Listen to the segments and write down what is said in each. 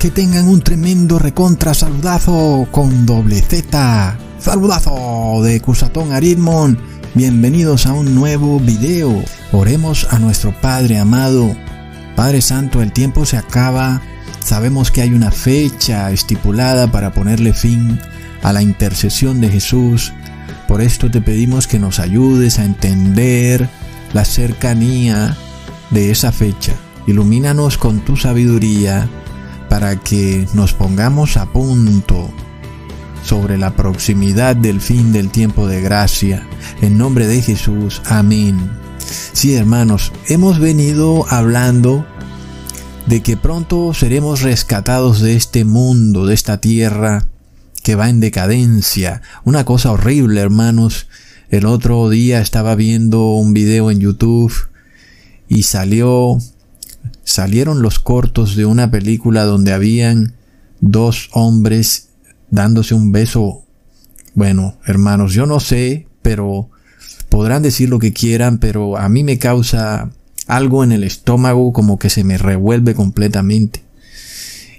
que tengan un tremendo recontra saludazo con doble Z. Saludazo de Cusatón Aritmon. Bienvenidos a un nuevo video. Oremos a nuestro Padre amado. Padre Santo, el tiempo se acaba. Sabemos que hay una fecha estipulada para ponerle fin a la intercesión de Jesús. Por esto te pedimos que nos ayudes a entender la cercanía de esa fecha Ilumínanos con tu sabiduría para que nos pongamos a punto sobre la proximidad del fin del tiempo de gracia. En nombre de Jesús, amén. Sí, hermanos, hemos venido hablando de que pronto seremos rescatados de este mundo, de esta tierra que va en decadencia. Una cosa horrible, hermanos. El otro día estaba viendo un video en YouTube y salió salieron los cortos de una película donde habían dos hombres dándose un beso. Bueno, hermanos, yo no sé, pero podrán decir lo que quieran, pero a mí me causa algo en el estómago como que se me revuelve completamente.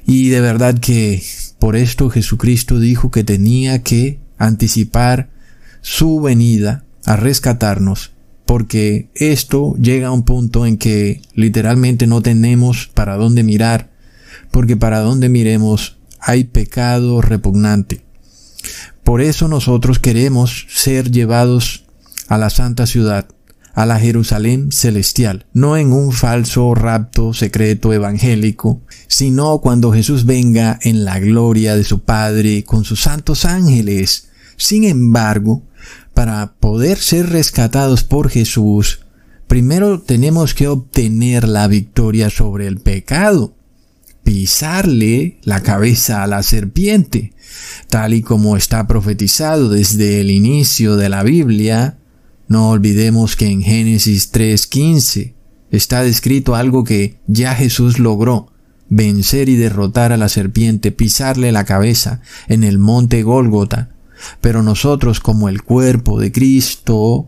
Y de verdad que por esto Jesucristo dijo que tenía que anticipar su venida a rescatarnos porque esto llega a un punto en que literalmente no tenemos para dónde mirar, porque para dónde miremos hay pecado repugnante. Por eso nosotros queremos ser llevados a la santa ciudad, a la Jerusalén celestial, no en un falso rapto secreto evangélico, sino cuando Jesús venga en la gloria de su Padre con sus santos ángeles. Sin embargo, para poder ser rescatados por Jesús, primero tenemos que obtener la victoria sobre el pecado, pisarle la cabeza a la serpiente, tal y como está profetizado desde el inicio de la Biblia. No olvidemos que en Génesis 3:15 está descrito algo que ya Jesús logró, vencer y derrotar a la serpiente, pisarle la cabeza en el monte Gólgota, pero nosotros como el cuerpo de Cristo,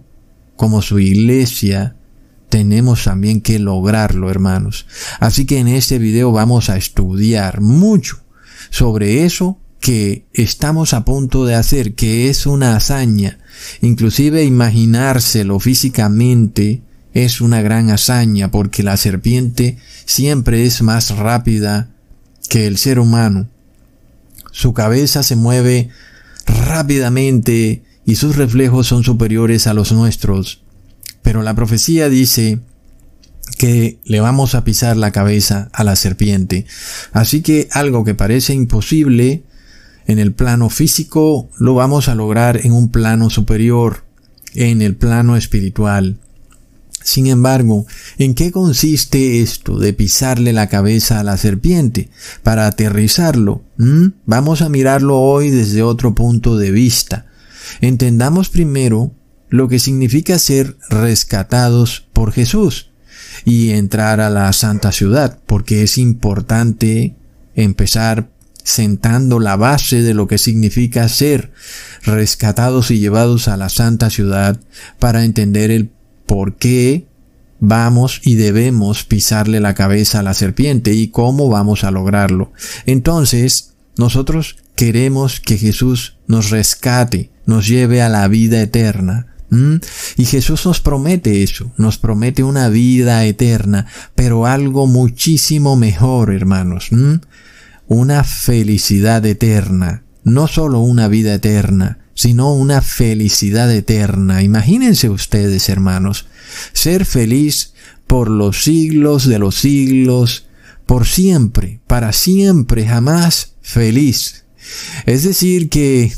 como su iglesia, tenemos también que lograrlo, hermanos. Así que en este video vamos a estudiar mucho sobre eso que estamos a punto de hacer, que es una hazaña. Inclusive imaginárselo físicamente es una gran hazaña porque la serpiente siempre es más rápida que el ser humano. Su cabeza se mueve rápidamente y sus reflejos son superiores a los nuestros. Pero la profecía dice que le vamos a pisar la cabeza a la serpiente. Así que algo que parece imposible en el plano físico lo vamos a lograr en un plano superior, en el plano espiritual. Sin embargo, ¿en qué consiste esto de pisarle la cabeza a la serpiente? Para aterrizarlo, vamos a mirarlo hoy desde otro punto de vista. Entendamos primero lo que significa ser rescatados por Jesús y entrar a la santa ciudad, porque es importante empezar sentando la base de lo que significa ser rescatados y llevados a la santa ciudad para entender el por qué vamos y debemos pisarle la cabeza a la serpiente y cómo vamos a lograrlo. Entonces, nosotros queremos que Jesús nos rescate, nos lleve a la vida eterna. Y Jesús nos promete eso, nos promete una vida eterna, pero algo muchísimo mejor, hermanos. Una felicidad eterna, no solo una vida eterna, sino una felicidad eterna. Imagínense ustedes, hermanos, ser feliz por los siglos de los siglos, por siempre, para siempre, jamás feliz. Es decir, que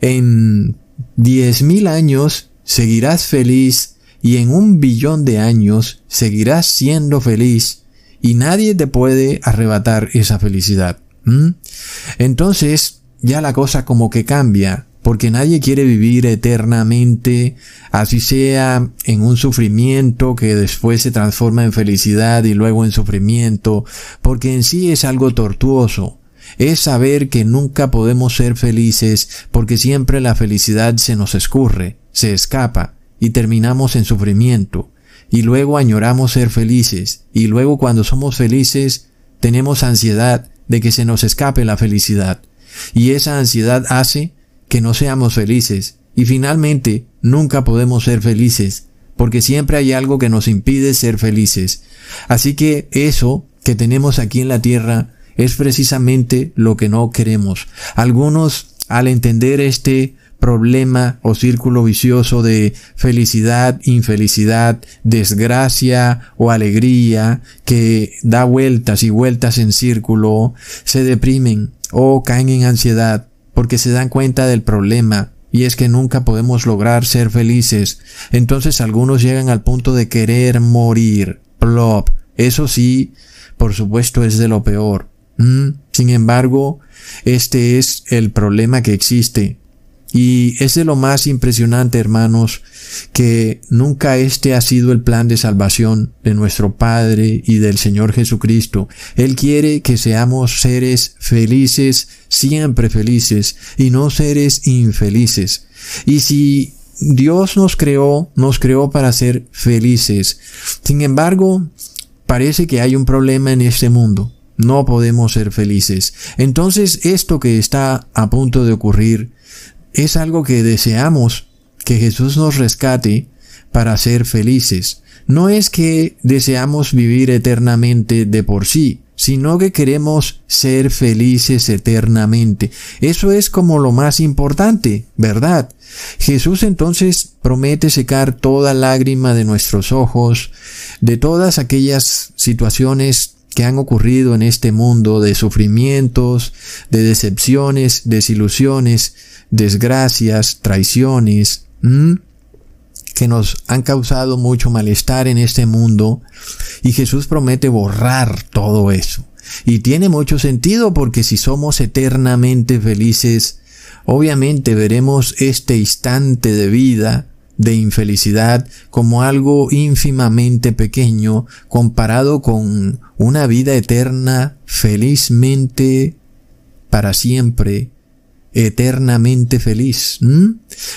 en diez mil años seguirás feliz y en un billón de años seguirás siendo feliz y nadie te puede arrebatar esa felicidad. Entonces ya la cosa como que cambia porque nadie quiere vivir eternamente, así sea en un sufrimiento que después se transforma en felicidad y luego en sufrimiento, porque en sí es algo tortuoso. Es saber que nunca podemos ser felices porque siempre la felicidad se nos escurre, se escapa y terminamos en sufrimiento. Y luego añoramos ser felices y luego cuando somos felices tenemos ansiedad de que se nos escape la felicidad. Y esa ansiedad hace que no seamos felices. Y finalmente, nunca podemos ser felices, porque siempre hay algo que nos impide ser felices. Así que eso que tenemos aquí en la tierra es precisamente lo que no queremos. Algunos, al entender este problema o círculo vicioso de felicidad, infelicidad, desgracia o alegría que da vueltas y vueltas en círculo, se deprimen o caen en ansiedad porque se dan cuenta del problema y es que nunca podemos lograr ser felices. Entonces algunos llegan al punto de querer morir. Plop. Eso sí, por supuesto es de lo peor. Mm, sin embargo, este es el problema que existe. Y es de lo más impresionante, hermanos, que nunca este ha sido el plan de salvación de nuestro Padre y del Señor Jesucristo. Él quiere que seamos seres felices, siempre felices, y no seres infelices. Y si Dios nos creó, nos creó para ser felices. Sin embargo, parece que hay un problema en este mundo. No podemos ser felices. Entonces, esto que está a punto de ocurrir es algo que deseamos que Jesús nos rescate para ser felices. No es que deseamos vivir eternamente de por sí, sino que queremos ser felices eternamente. Eso es como lo más importante, ¿verdad? Jesús entonces promete secar toda lágrima de nuestros ojos, de todas aquellas situaciones que han ocurrido en este mundo de sufrimientos, de decepciones, desilusiones, desgracias, traiciones, que nos han causado mucho malestar en este mundo y Jesús promete borrar todo eso. Y tiene mucho sentido porque si somos eternamente felices, obviamente veremos este instante de vida de infelicidad como algo ínfimamente pequeño comparado con una vida eterna felizmente para siempre eternamente feliz.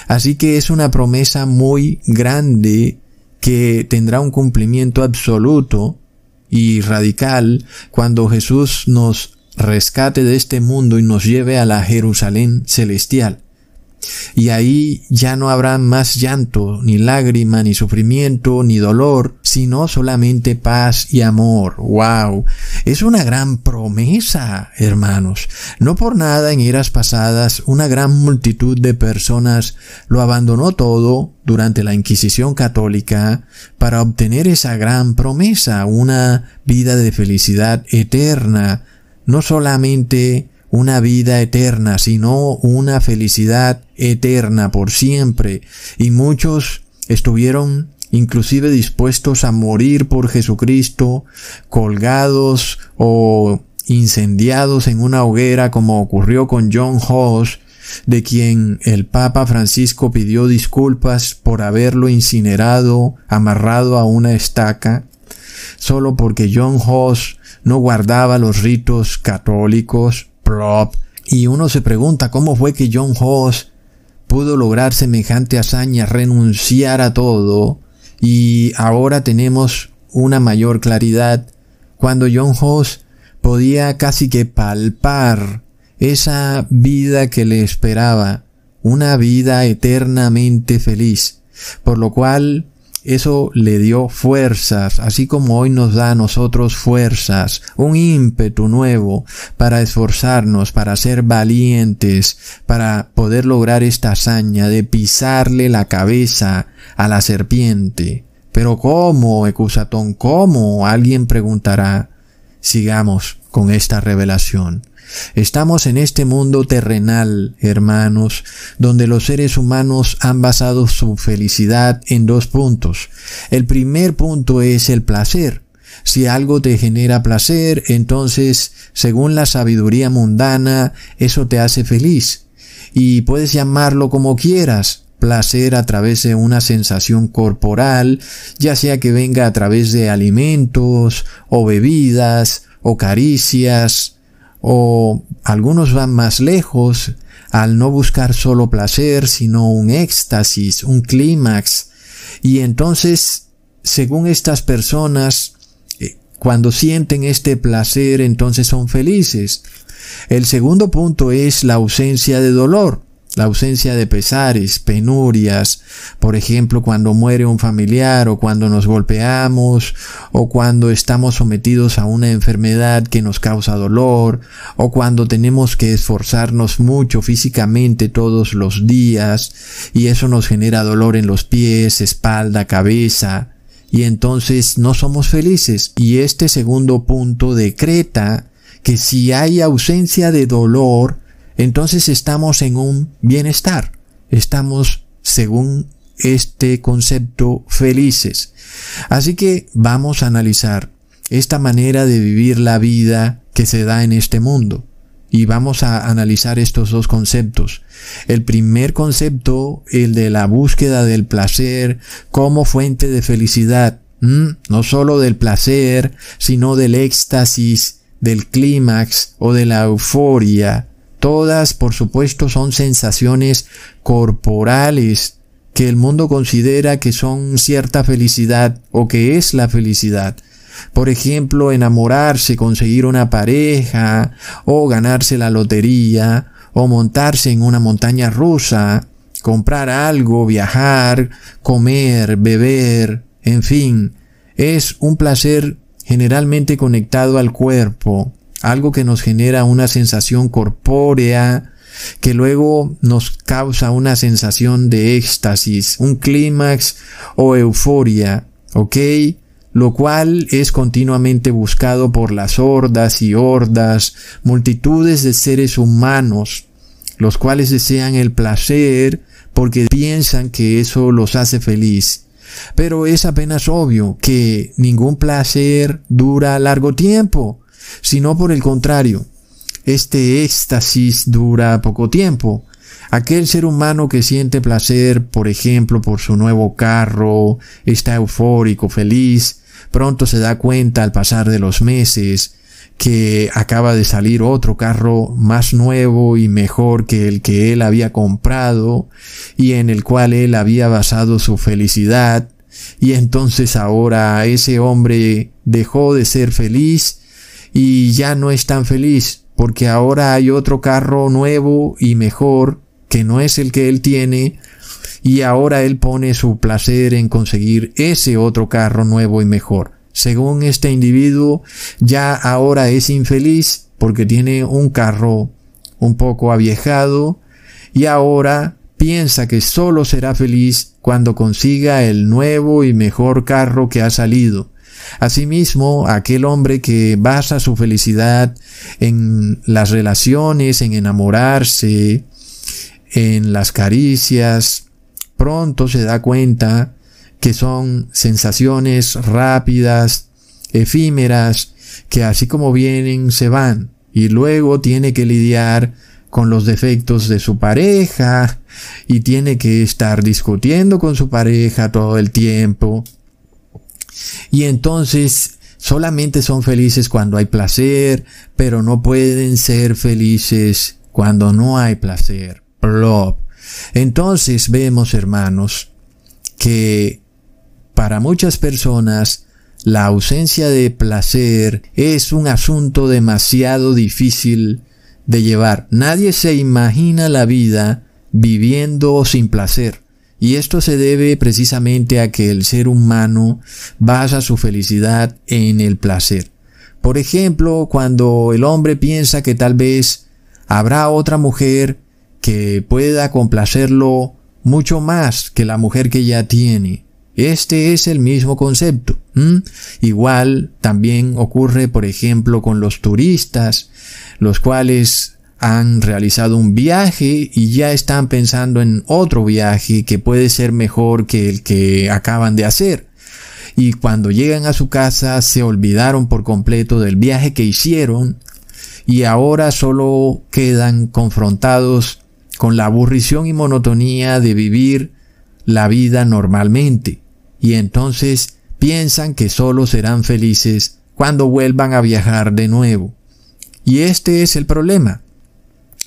Así que es una promesa muy grande que tendrá un cumplimiento absoluto y radical cuando Jesús nos rescate de este mundo y nos lleve a la Jerusalén celestial. Y ahí ya no habrá más llanto, ni lágrima, ni sufrimiento, ni dolor, sino solamente paz y amor. ¡Wow! Es una gran promesa, hermanos. No por nada en eras pasadas una gran multitud de personas lo abandonó todo durante la Inquisición católica para obtener esa gran promesa, una vida de felicidad eterna, no solamente una vida eterna, sino una felicidad eterna por siempre. Y muchos estuvieron inclusive dispuestos a morir por Jesucristo, colgados o incendiados en una hoguera como ocurrió con John Hoss, de quien el Papa Francisco pidió disculpas por haberlo incinerado, amarrado a una estaca, solo porque John Hoss no guardaba los ritos católicos, y uno se pregunta cómo fue que John Hoss pudo lograr semejante hazaña, renunciar a todo, y ahora tenemos una mayor claridad. Cuando John Hoss podía casi que palpar esa vida que le esperaba, una vida eternamente feliz, por lo cual eso le dio fuerzas, así como hoy nos da a nosotros fuerzas, un ímpetu nuevo para esforzarnos, para ser valientes, para poder lograr esta hazaña de pisarle la cabeza a la serpiente. Pero ¿cómo, Ecusatón? ¿Cómo? Alguien preguntará. Sigamos con esta revelación. Estamos en este mundo terrenal, hermanos, donde los seres humanos han basado su felicidad en dos puntos. El primer punto es el placer. Si algo te genera placer, entonces, según la sabiduría mundana, eso te hace feliz. Y puedes llamarlo como quieras, placer a través de una sensación corporal, ya sea que venga a través de alimentos o bebidas o caricias, o algunos van más lejos al no buscar solo placer, sino un éxtasis, un clímax. Y entonces, según estas personas, eh, cuando sienten este placer, entonces son felices. El segundo punto es la ausencia de dolor la ausencia de pesares, penurias, por ejemplo, cuando muere un familiar o cuando nos golpeamos o cuando estamos sometidos a una enfermedad que nos causa dolor o cuando tenemos que esforzarnos mucho físicamente todos los días y eso nos genera dolor en los pies, espalda, cabeza y entonces no somos felices. Y este segundo punto decreta que si hay ausencia de dolor, entonces estamos en un bienestar. Estamos, según este concepto, felices. Así que vamos a analizar esta manera de vivir la vida que se da en este mundo. Y vamos a analizar estos dos conceptos. El primer concepto, el de la búsqueda del placer como fuente de felicidad. No solo del placer, sino del éxtasis, del clímax o de la euforia Todas, por supuesto, son sensaciones corporales que el mundo considera que son cierta felicidad o que es la felicidad. Por ejemplo, enamorarse, conseguir una pareja, o ganarse la lotería, o montarse en una montaña rusa, comprar algo, viajar, comer, beber, en fin, es un placer generalmente conectado al cuerpo, algo que nos genera una sensación corpórea, que luego nos causa una sensación de éxtasis, un clímax o euforia, ¿ok? Lo cual es continuamente buscado por las hordas y hordas, multitudes de seres humanos, los cuales desean el placer porque piensan que eso los hace feliz. Pero es apenas obvio que ningún placer dura largo tiempo sino por el contrario, este éxtasis dura poco tiempo. Aquel ser humano que siente placer, por ejemplo, por su nuevo carro, está eufórico, feliz, pronto se da cuenta al pasar de los meses que acaba de salir otro carro más nuevo y mejor que el que él había comprado y en el cual él había basado su felicidad y entonces ahora ese hombre dejó de ser feliz y ya no es tan feliz porque ahora hay otro carro nuevo y mejor que no es el que él tiene y ahora él pone su placer en conseguir ese otro carro nuevo y mejor. Según este individuo, ya ahora es infeliz porque tiene un carro un poco aviejado y ahora piensa que solo será feliz cuando consiga el nuevo y mejor carro que ha salido. Asimismo, aquel hombre que basa su felicidad en las relaciones, en enamorarse, en las caricias, pronto se da cuenta que son sensaciones rápidas, efímeras, que así como vienen se van. Y luego tiene que lidiar con los defectos de su pareja y tiene que estar discutiendo con su pareja todo el tiempo y entonces solamente son felices cuando hay placer, pero no pueden ser felices cuando no hay placer. Plop. Entonces vemos, hermanos, que para muchas personas la ausencia de placer es un asunto demasiado difícil de llevar. Nadie se imagina la vida viviendo sin placer. Y esto se debe precisamente a que el ser humano basa su felicidad en el placer. Por ejemplo, cuando el hombre piensa que tal vez habrá otra mujer que pueda complacerlo mucho más que la mujer que ya tiene. Este es el mismo concepto. Igual también ocurre, por ejemplo, con los turistas, los cuales han realizado un viaje y ya están pensando en otro viaje que puede ser mejor que el que acaban de hacer. Y cuando llegan a su casa se olvidaron por completo del viaje que hicieron y ahora solo quedan confrontados con la aburrición y monotonía de vivir la vida normalmente. Y entonces piensan que solo serán felices cuando vuelvan a viajar de nuevo. Y este es el problema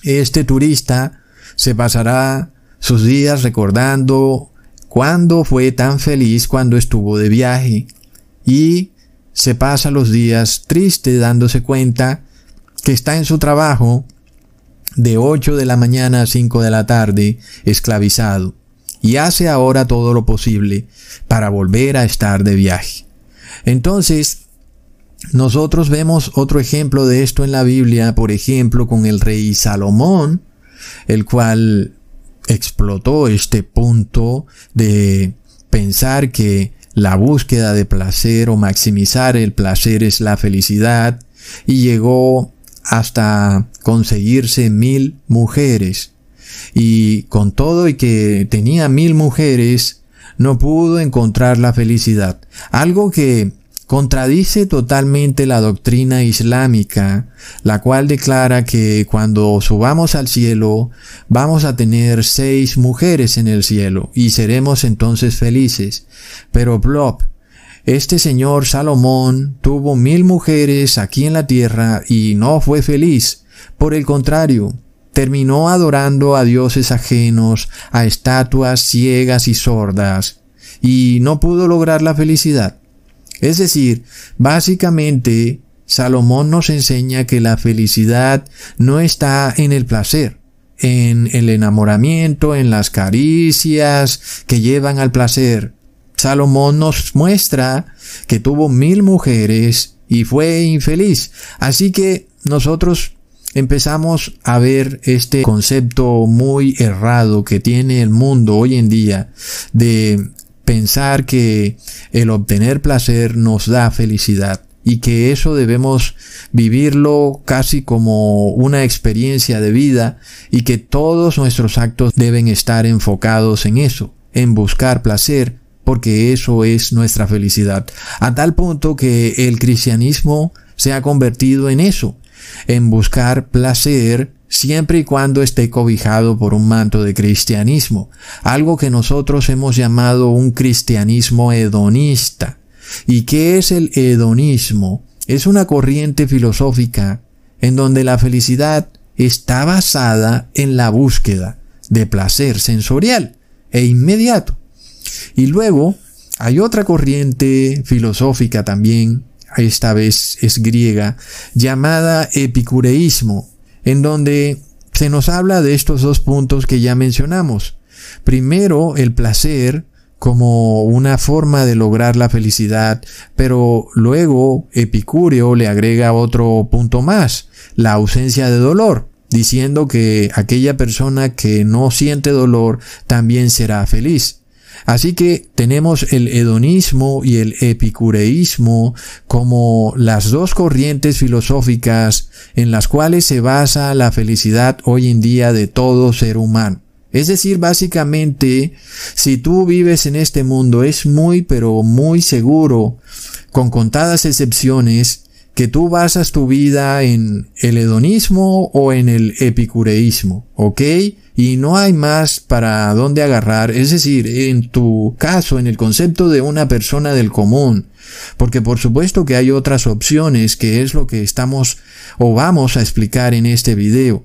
este turista se pasará sus días recordando cuándo fue tan feliz cuando estuvo de viaje y se pasa los días triste dándose cuenta que está en su trabajo de 8 de la mañana a 5 de la tarde esclavizado y hace ahora todo lo posible para volver a estar de viaje. Entonces, nosotros vemos otro ejemplo de esto en la Biblia, por ejemplo, con el rey Salomón, el cual explotó este punto de pensar que la búsqueda de placer o maximizar el placer es la felicidad y llegó hasta conseguirse mil mujeres. Y con todo y que tenía mil mujeres, no pudo encontrar la felicidad. Algo que contradice totalmente la doctrina islámica, la cual declara que cuando subamos al cielo vamos a tener seis mujeres en el cielo y seremos entonces felices. Pero Blob, este señor Salomón tuvo mil mujeres aquí en la tierra y no fue feliz. Por el contrario, terminó adorando a dioses ajenos, a estatuas ciegas y sordas, y no pudo lograr la felicidad. Es decir, básicamente, Salomón nos enseña que la felicidad no está en el placer, en el enamoramiento, en las caricias que llevan al placer. Salomón nos muestra que tuvo mil mujeres y fue infeliz. Así que nosotros empezamos a ver este concepto muy errado que tiene el mundo hoy en día de pensar que el obtener placer nos da felicidad y que eso debemos vivirlo casi como una experiencia de vida y que todos nuestros actos deben estar enfocados en eso, en buscar placer, porque eso es nuestra felicidad. A tal punto que el cristianismo se ha convertido en eso, en buscar placer siempre y cuando esté cobijado por un manto de cristianismo, algo que nosotros hemos llamado un cristianismo hedonista. ¿Y qué es el hedonismo? Es una corriente filosófica en donde la felicidad está basada en la búsqueda de placer sensorial e inmediato. Y luego hay otra corriente filosófica también, esta vez es griega, llamada epicureísmo, en donde se nos habla de estos dos puntos que ya mencionamos. Primero, el placer como una forma de lograr la felicidad, pero luego Epicúreo le agrega otro punto más, la ausencia de dolor, diciendo que aquella persona que no siente dolor también será feliz. Así que tenemos el hedonismo y el epicureísmo como las dos corrientes filosóficas en las cuales se basa la felicidad hoy en día de todo ser humano. Es decir, básicamente, si tú vives en este mundo es muy pero muy seguro, con contadas excepciones, que tú basas tu vida en el hedonismo o en el epicureísmo, ¿ok? y no hay más para dónde agarrar, es decir, en tu caso, en el concepto de una persona del común, porque por supuesto que hay otras opciones, que es lo que estamos o vamos a explicar en este video.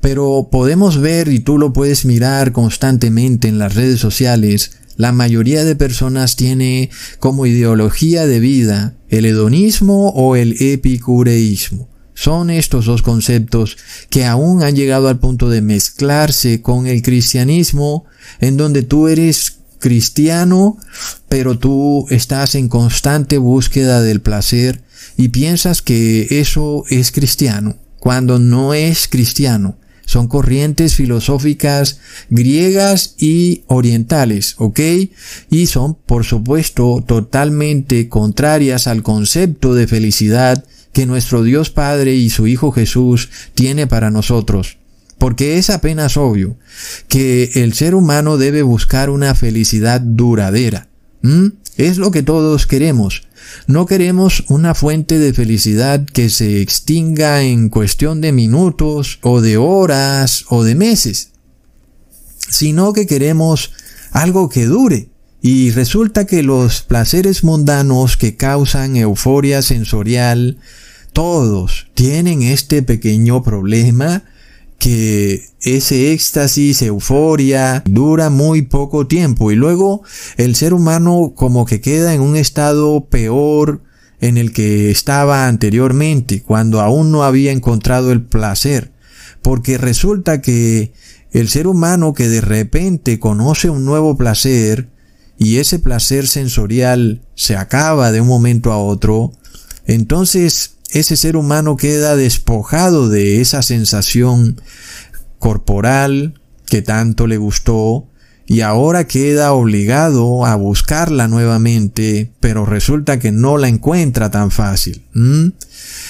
Pero podemos ver, y tú lo puedes mirar constantemente en las redes sociales, la mayoría de personas tiene como ideología de vida el hedonismo o el epicureísmo. Son estos dos conceptos que aún han llegado al punto de mezclarse con el cristianismo, en donde tú eres cristiano, pero tú estás en constante búsqueda del placer y piensas que eso es cristiano, cuando no es cristiano. Son corrientes filosóficas griegas y orientales, ¿ok? Y son, por supuesto, totalmente contrarias al concepto de felicidad que nuestro Dios Padre y su Hijo Jesús tiene para nosotros. Porque es apenas obvio que el ser humano debe buscar una felicidad duradera. Es lo que todos queremos. No queremos una fuente de felicidad que se extinga en cuestión de minutos o de horas o de meses, sino que queremos algo que dure. Y resulta que los placeres mundanos que causan euforia sensorial, todos tienen este pequeño problema que ese éxtasis, euforia, dura muy poco tiempo y luego el ser humano como que queda en un estado peor en el que estaba anteriormente, cuando aún no había encontrado el placer, porque resulta que el ser humano que de repente conoce un nuevo placer, y ese placer sensorial se acaba de un momento a otro, entonces ese ser humano queda despojado de esa sensación corporal que tanto le gustó y ahora queda obligado a buscarla nuevamente, pero resulta que no la encuentra tan fácil.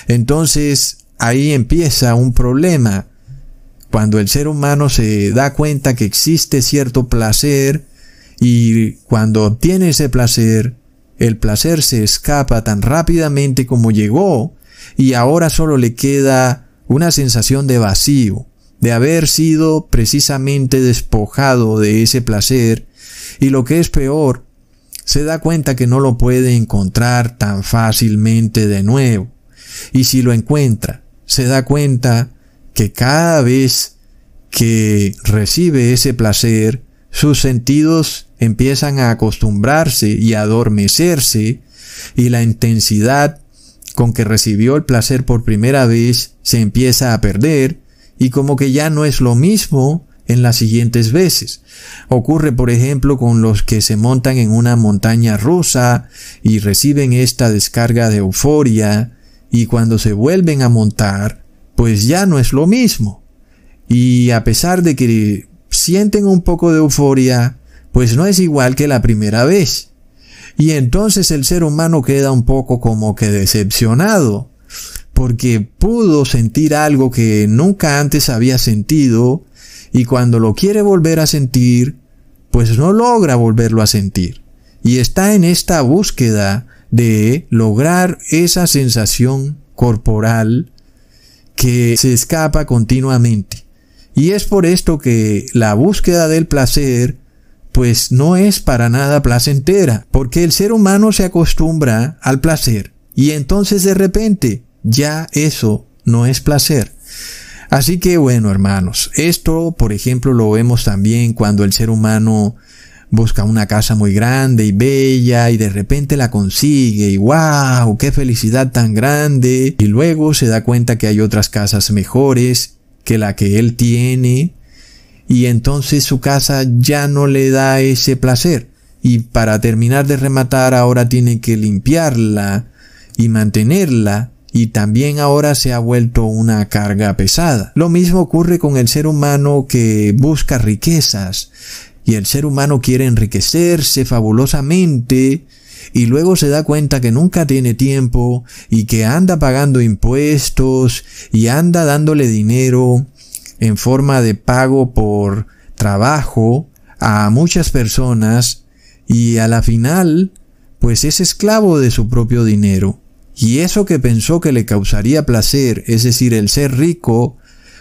Entonces ahí empieza un problema. Cuando el ser humano se da cuenta que existe cierto placer y cuando obtiene ese placer, el placer se escapa tan rápidamente como llegó y ahora solo le queda una sensación de vacío, de haber sido precisamente despojado de ese placer y lo que es peor, se da cuenta que no lo puede encontrar tan fácilmente de nuevo. Y si lo encuentra, se da cuenta que cada vez que recibe ese placer, sus sentidos empiezan a acostumbrarse y a adormecerse y la intensidad con que recibió el placer por primera vez se empieza a perder y como que ya no es lo mismo en las siguientes veces. Ocurre, por ejemplo, con los que se montan en una montaña rusa y reciben esta descarga de euforia y cuando se vuelven a montar, pues ya no es lo mismo. Y a pesar de que sienten un poco de euforia, pues no es igual que la primera vez. Y entonces el ser humano queda un poco como que decepcionado, porque pudo sentir algo que nunca antes había sentido, y cuando lo quiere volver a sentir, pues no logra volverlo a sentir. Y está en esta búsqueda de lograr esa sensación corporal que se escapa continuamente. Y es por esto que la búsqueda del placer pues no es para nada placentera, porque el ser humano se acostumbra al placer y entonces de repente ya eso no es placer. Así que bueno, hermanos, esto por ejemplo lo vemos también cuando el ser humano busca una casa muy grande y bella y de repente la consigue y wow, qué felicidad tan grande y luego se da cuenta que hay otras casas mejores que la que él tiene y entonces su casa ya no le da ese placer. Y para terminar de rematar ahora tiene que limpiarla y mantenerla y también ahora se ha vuelto una carga pesada. Lo mismo ocurre con el ser humano que busca riquezas y el ser humano quiere enriquecerse fabulosamente y luego se da cuenta que nunca tiene tiempo y que anda pagando impuestos y anda dándole dinero en forma de pago por trabajo a muchas personas y a la final pues es esclavo de su propio dinero. Y eso que pensó que le causaría placer, es decir, el ser rico,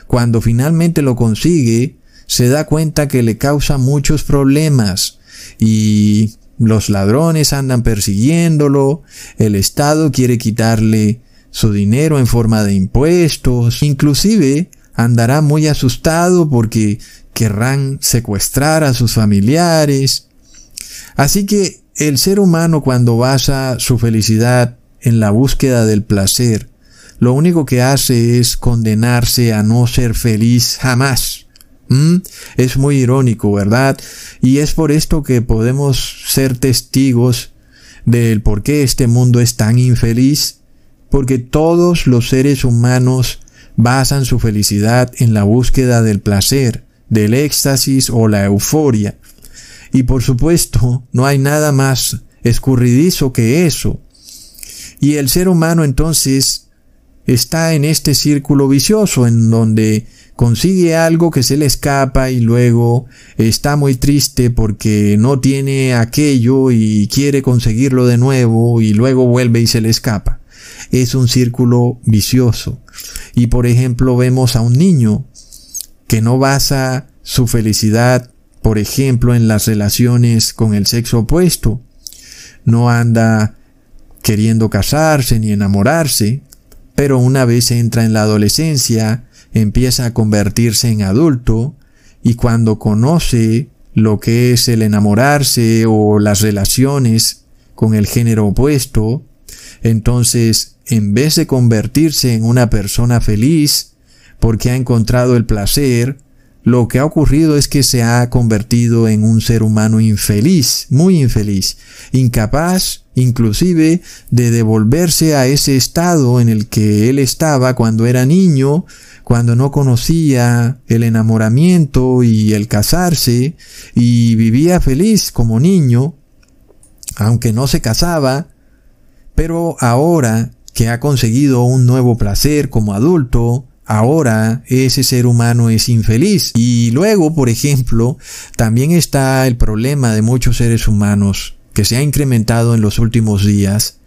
cuando finalmente lo consigue, se da cuenta que le causa muchos problemas y los ladrones andan persiguiéndolo, el Estado quiere quitarle su dinero en forma de impuestos, inclusive andará muy asustado porque querrán secuestrar a sus familiares. Así que el ser humano cuando basa su felicidad en la búsqueda del placer, lo único que hace es condenarse a no ser feliz jamás. ¿Mm? Es muy irónico, ¿verdad? Y es por esto que podemos ser testigos del por qué este mundo es tan infeliz, porque todos los seres humanos basan su felicidad en la búsqueda del placer, del éxtasis o la euforia. Y por supuesto, no hay nada más escurridizo que eso. Y el ser humano entonces está en este círculo vicioso en donde consigue algo que se le escapa y luego está muy triste porque no tiene aquello y quiere conseguirlo de nuevo y luego vuelve y se le escapa. Es un círculo vicioso. Y por ejemplo vemos a un niño que no basa su felicidad, por ejemplo, en las relaciones con el sexo opuesto. No anda queriendo casarse ni enamorarse, pero una vez entra en la adolescencia, empieza a convertirse en adulto y cuando conoce lo que es el enamorarse o las relaciones con el género opuesto, entonces en vez de convertirse en una persona feliz porque ha encontrado el placer, lo que ha ocurrido es que se ha convertido en un ser humano infeliz, muy infeliz, incapaz inclusive de devolverse a ese estado en el que él estaba cuando era niño, cuando no conocía el enamoramiento y el casarse, y vivía feliz como niño, aunque no se casaba, pero ahora que ha conseguido un nuevo placer como adulto, ahora ese ser humano es infeliz. Y luego, por ejemplo, también está el problema de muchos seres humanos que se ha incrementado en los últimos días,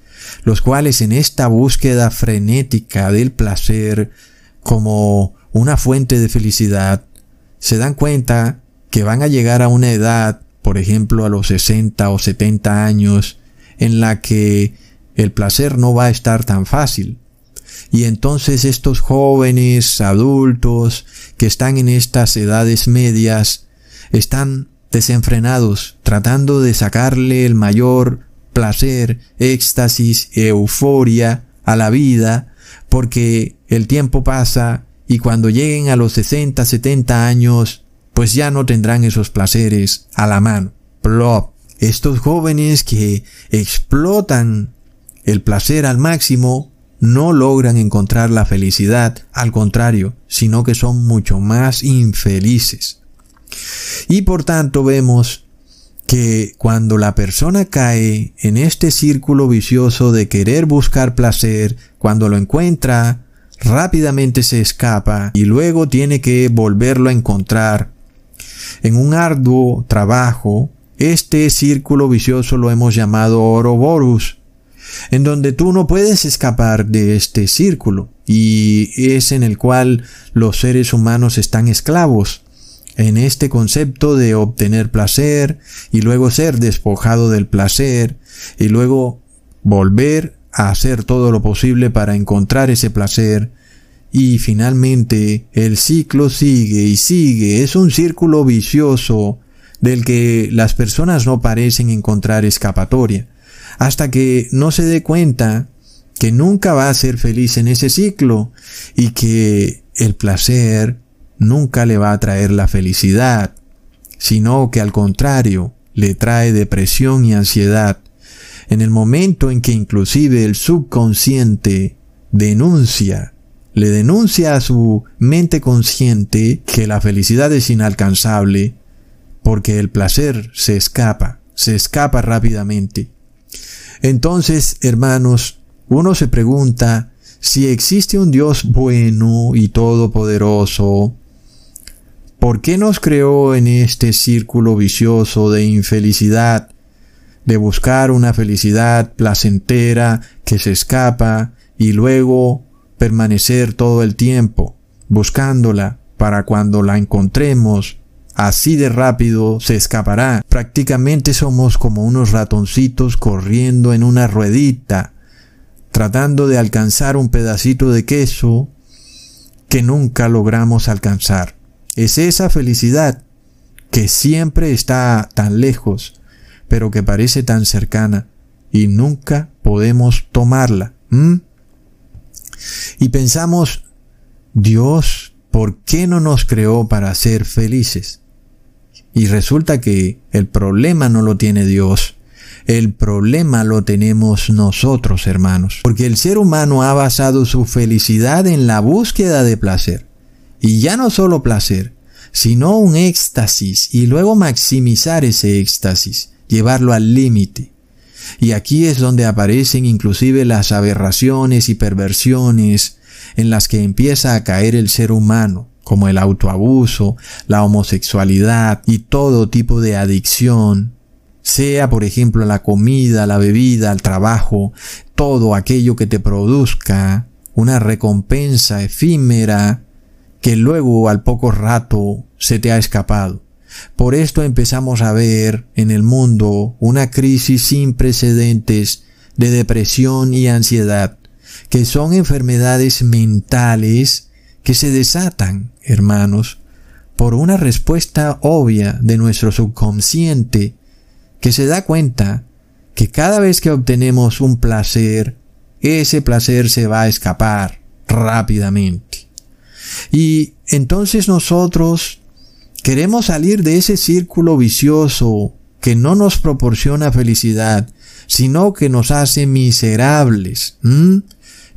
los cuales en esta búsqueda frenética del placer como una fuente de felicidad, se dan cuenta que van a llegar a una edad, por ejemplo a los 60 o 70 años, en la que el placer no va a estar tan fácil. Y entonces estos jóvenes, adultos, que están en estas edades medias, están desenfrenados, tratando de sacarle el mayor placer, éxtasis, euforia a la vida, porque el tiempo pasa y cuando lleguen a los 60, 70 años, pues ya no tendrán esos placeres a la mano. Plop. Estos jóvenes que explotan el placer al máximo no logran encontrar la felicidad, al contrario, sino que son mucho más infelices. Y por tanto vemos que cuando la persona cae en este círculo vicioso de querer buscar placer, cuando lo encuentra, rápidamente se escapa y luego tiene que volverlo a encontrar. En un arduo trabajo, este círculo vicioso lo hemos llamado Oroborus, en donde tú no puedes escapar de este círculo, y es en el cual los seres humanos están esclavos en este concepto de obtener placer y luego ser despojado del placer y luego volver a hacer todo lo posible para encontrar ese placer y finalmente el ciclo sigue y sigue. Es un círculo vicioso del que las personas no parecen encontrar escapatoria hasta que no se dé cuenta que nunca va a ser feliz en ese ciclo y que el placer nunca le va a traer la felicidad, sino que al contrario, le trae depresión y ansiedad. En el momento en que inclusive el subconsciente denuncia, le denuncia a su mente consciente que la felicidad es inalcanzable, porque el placer se escapa, se escapa rápidamente. Entonces, hermanos, uno se pregunta si existe un Dios bueno y todopoderoso, ¿Por qué nos creó en este círculo vicioso de infelicidad, de buscar una felicidad placentera que se escapa y luego permanecer todo el tiempo buscándola para cuando la encontremos así de rápido se escapará. Prácticamente somos como unos ratoncitos corriendo en una ruedita, tratando de alcanzar un pedacito de queso que nunca logramos alcanzar. Es esa felicidad que siempre está tan lejos, pero que parece tan cercana y nunca podemos tomarla. Y pensamos, Dios, ¿por qué no nos creó para ser felices? Y resulta que el problema no lo tiene Dios, el problema lo tenemos nosotros, hermanos, porque el ser humano ha basado su felicidad en la búsqueda de placer. Y ya no solo placer, sino un éxtasis y luego maximizar ese éxtasis, llevarlo al límite. Y aquí es donde aparecen inclusive las aberraciones y perversiones en las que empieza a caer el ser humano, como el autoabuso, la homosexualidad y todo tipo de adicción, sea por ejemplo la comida, la bebida, el trabajo, todo aquello que te produzca una recompensa efímera que luego al poco rato se te ha escapado. Por esto empezamos a ver en el mundo una crisis sin precedentes de depresión y ansiedad, que son enfermedades mentales que se desatan, hermanos, por una respuesta obvia de nuestro subconsciente que se da cuenta que cada vez que obtenemos un placer, ese placer se va a escapar rápidamente. Y entonces nosotros queremos salir de ese círculo vicioso que no nos proporciona felicidad, sino que nos hace miserables.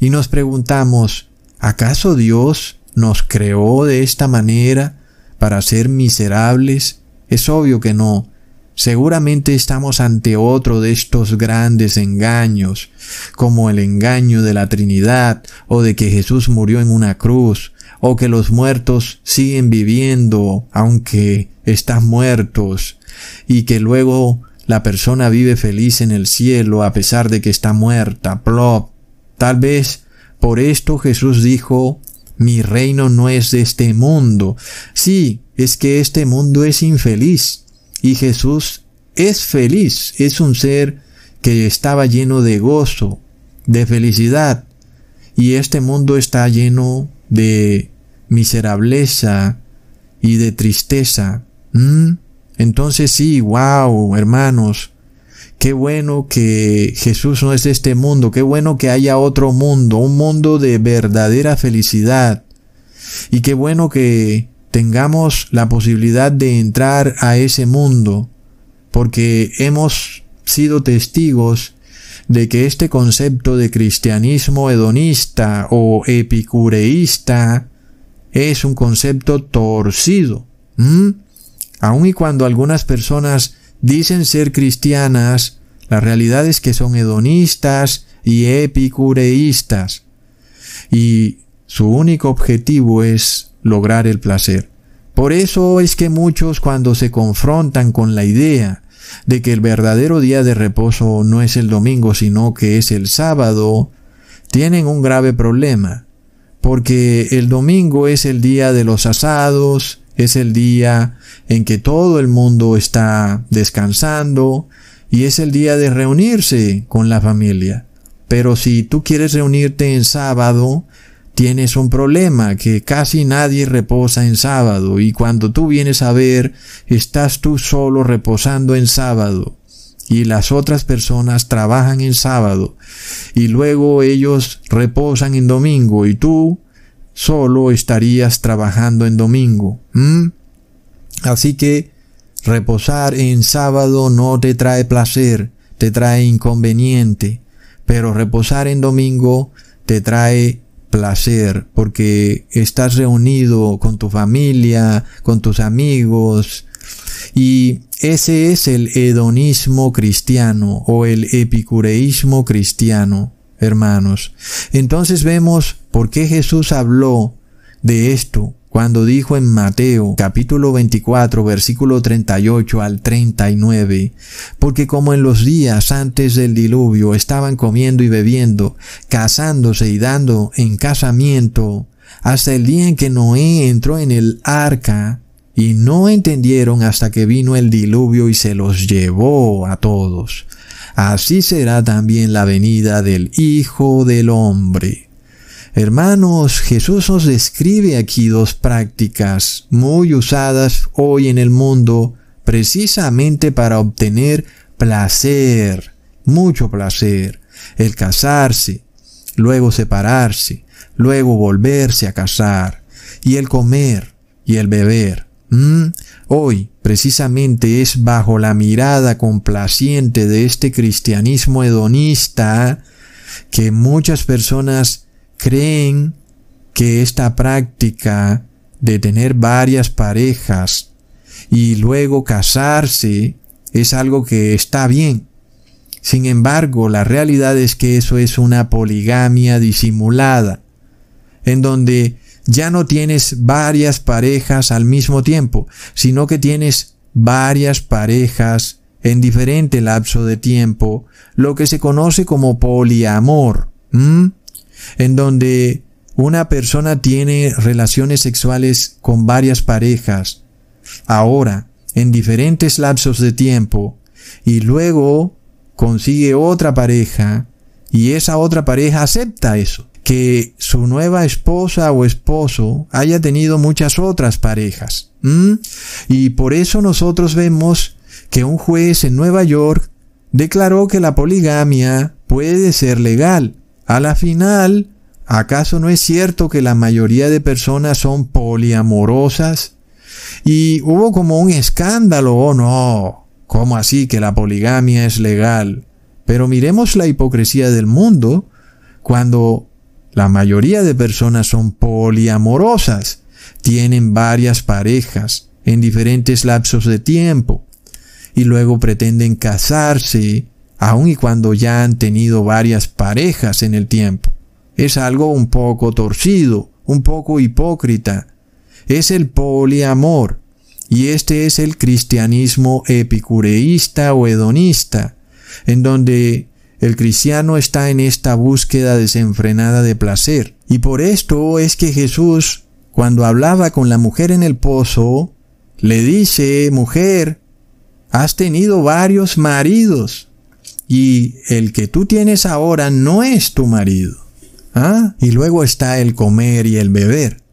Y nos preguntamos, ¿acaso Dios nos creó de esta manera para ser miserables? Es obvio que no. Seguramente estamos ante otro de estos grandes engaños, como el engaño de la Trinidad, o de que Jesús murió en una cruz, o que los muertos siguen viviendo aunque están muertos, y que luego la persona vive feliz en el cielo a pesar de que está muerta. Plop. Tal vez por esto Jesús dijo, mi reino no es de este mundo. Sí, es que este mundo es infeliz. Y Jesús es feliz, es un ser que estaba lleno de gozo, de felicidad. Y este mundo está lleno de miserableza y de tristeza. ¿Mm? Entonces sí, wow, hermanos, qué bueno que Jesús no es de este mundo, qué bueno que haya otro mundo, un mundo de verdadera felicidad. Y qué bueno que tengamos la posibilidad de entrar a ese mundo, porque hemos sido testigos de que este concepto de cristianismo hedonista o epicureísta es un concepto torcido. Aun y cuando algunas personas dicen ser cristianas, la realidad es que son hedonistas y epicureístas. Y su único objetivo es lograr el placer. Por eso es que muchos cuando se confrontan con la idea de que el verdadero día de reposo no es el domingo, sino que es el sábado, tienen un grave problema, porque el domingo es el día de los asados, es el día en que todo el mundo está descansando y es el día de reunirse con la familia. Pero si tú quieres reunirte en sábado, tienes un problema que casi nadie reposa en sábado. Y cuando tú vienes a ver, estás tú solo reposando en sábado. Y las otras personas trabajan en sábado. Y luego ellos reposan en domingo. Y tú solo estarías trabajando en domingo. Así que reposar en sábado no te trae placer, te trae inconveniente, pero reposar en domingo te trae placer porque estás reunido con tu familia, con tus amigos y ese es el hedonismo cristiano o el epicureísmo cristiano hermanos. Entonces vemos por qué Jesús habló de esto cuando dijo en Mateo capítulo 24 versículo 38 al 39, porque como en los días antes del diluvio estaban comiendo y bebiendo, casándose y dando en casamiento, hasta el día en que Noé entró en el arca, y no entendieron hasta que vino el diluvio y se los llevó a todos así será también la venida del Hijo del Hombre. Hermanos, Jesús nos describe aquí dos prácticas muy usadas hoy en el mundo precisamente para obtener placer, mucho placer, el casarse, luego separarse, luego volverse a casar, y el comer y el beber. ¿Mm? Hoy, precisamente, es bajo la mirada complaciente de este cristianismo hedonista que muchas personas creen que esta práctica de tener varias parejas y luego casarse es algo que está bien. Sin embargo, la realidad es que eso es una poligamia disimulada, en donde ya no tienes varias parejas al mismo tiempo, sino que tienes varias parejas en diferente lapso de tiempo, lo que se conoce como poliamor, en donde una persona tiene relaciones sexuales con varias parejas, ahora, en diferentes lapsos de tiempo, y luego consigue otra pareja, y esa otra pareja acepta eso que su nueva esposa o esposo haya tenido muchas otras parejas. Y por eso nosotros vemos que un juez en Nueva York declaró que la poligamia puede ser legal. A la final, ¿acaso no es cierto que la mayoría de personas son poliamorosas? Y hubo como un escándalo, ¿o no? ¿Cómo así que la poligamia es legal? Pero miremos la hipocresía del mundo cuando la mayoría de personas son poliamorosas, tienen varias parejas en diferentes lapsos de tiempo y luego pretenden casarse aun y cuando ya han tenido varias parejas en el tiempo. Es algo un poco torcido, un poco hipócrita. Es el poliamor, y este es el cristianismo epicureísta o hedonista, en donde el cristiano está en esta búsqueda desenfrenada de placer. Y por esto es que Jesús, cuando hablaba con la mujer en el pozo, le dice, mujer, has tenido varios maridos y el que tú tienes ahora no es tu marido. ¿Ah? Y luego está el comer y el beber.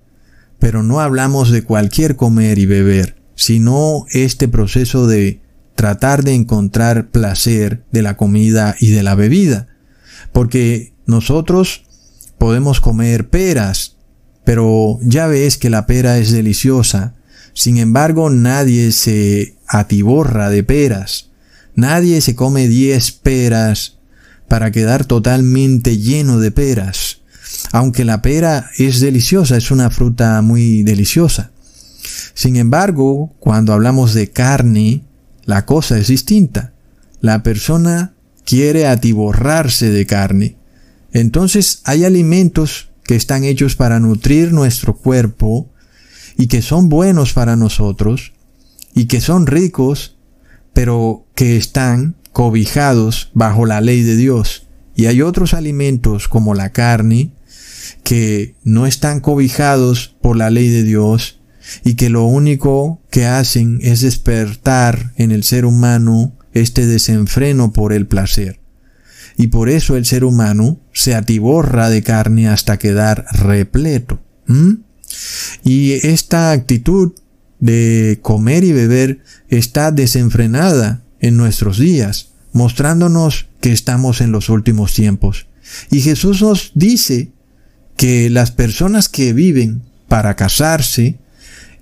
Pero no hablamos de cualquier comer y beber, sino este proceso de tratar de encontrar placer de la comida y de la bebida. Porque nosotros podemos comer peras, pero ya ves que la pera es deliciosa. Sin embargo, nadie se atiborra de peras. Nadie se come diez peras para quedar totalmente lleno de peras. Aunque la pera es deliciosa, es una fruta muy deliciosa. Sin embargo, cuando hablamos de carne, la cosa es distinta. La persona quiere atiborrarse de carne. Entonces hay alimentos que están hechos para nutrir nuestro cuerpo y que son buenos para nosotros y que son ricos pero que están cobijados bajo la ley de Dios. Y hay otros alimentos como la carne que no están cobijados por la ley de Dios y que lo único que hacen es despertar en el ser humano este desenfreno por el placer. Y por eso el ser humano se atiborra de carne hasta quedar repleto. Y esta actitud de comer y beber está desenfrenada en nuestros días, mostrándonos que estamos en los últimos tiempos. Y Jesús nos dice que las personas que viven para casarse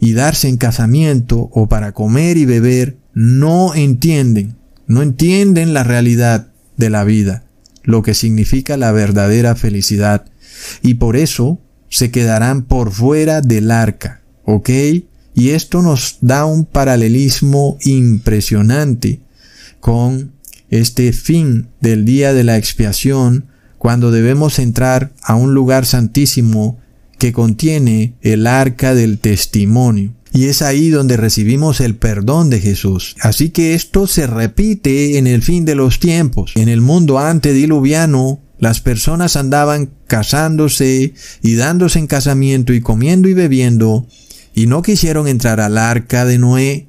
y darse en casamiento o para comer y beber no entienden, no entienden la realidad de la vida, lo que significa la verdadera felicidad, y por eso se quedarán por fuera del arca, ¿ok? Y esto nos da un paralelismo impresionante con este fin del día de la expiación, cuando debemos entrar a un lugar santísimo que contiene el arca del testimonio. Y es ahí donde recibimos el perdón de Jesús. Así que esto se repite en el fin de los tiempos. En el mundo antediluviano, las personas andaban casándose y dándose en casamiento y comiendo y bebiendo y no quisieron entrar al arca de Noé.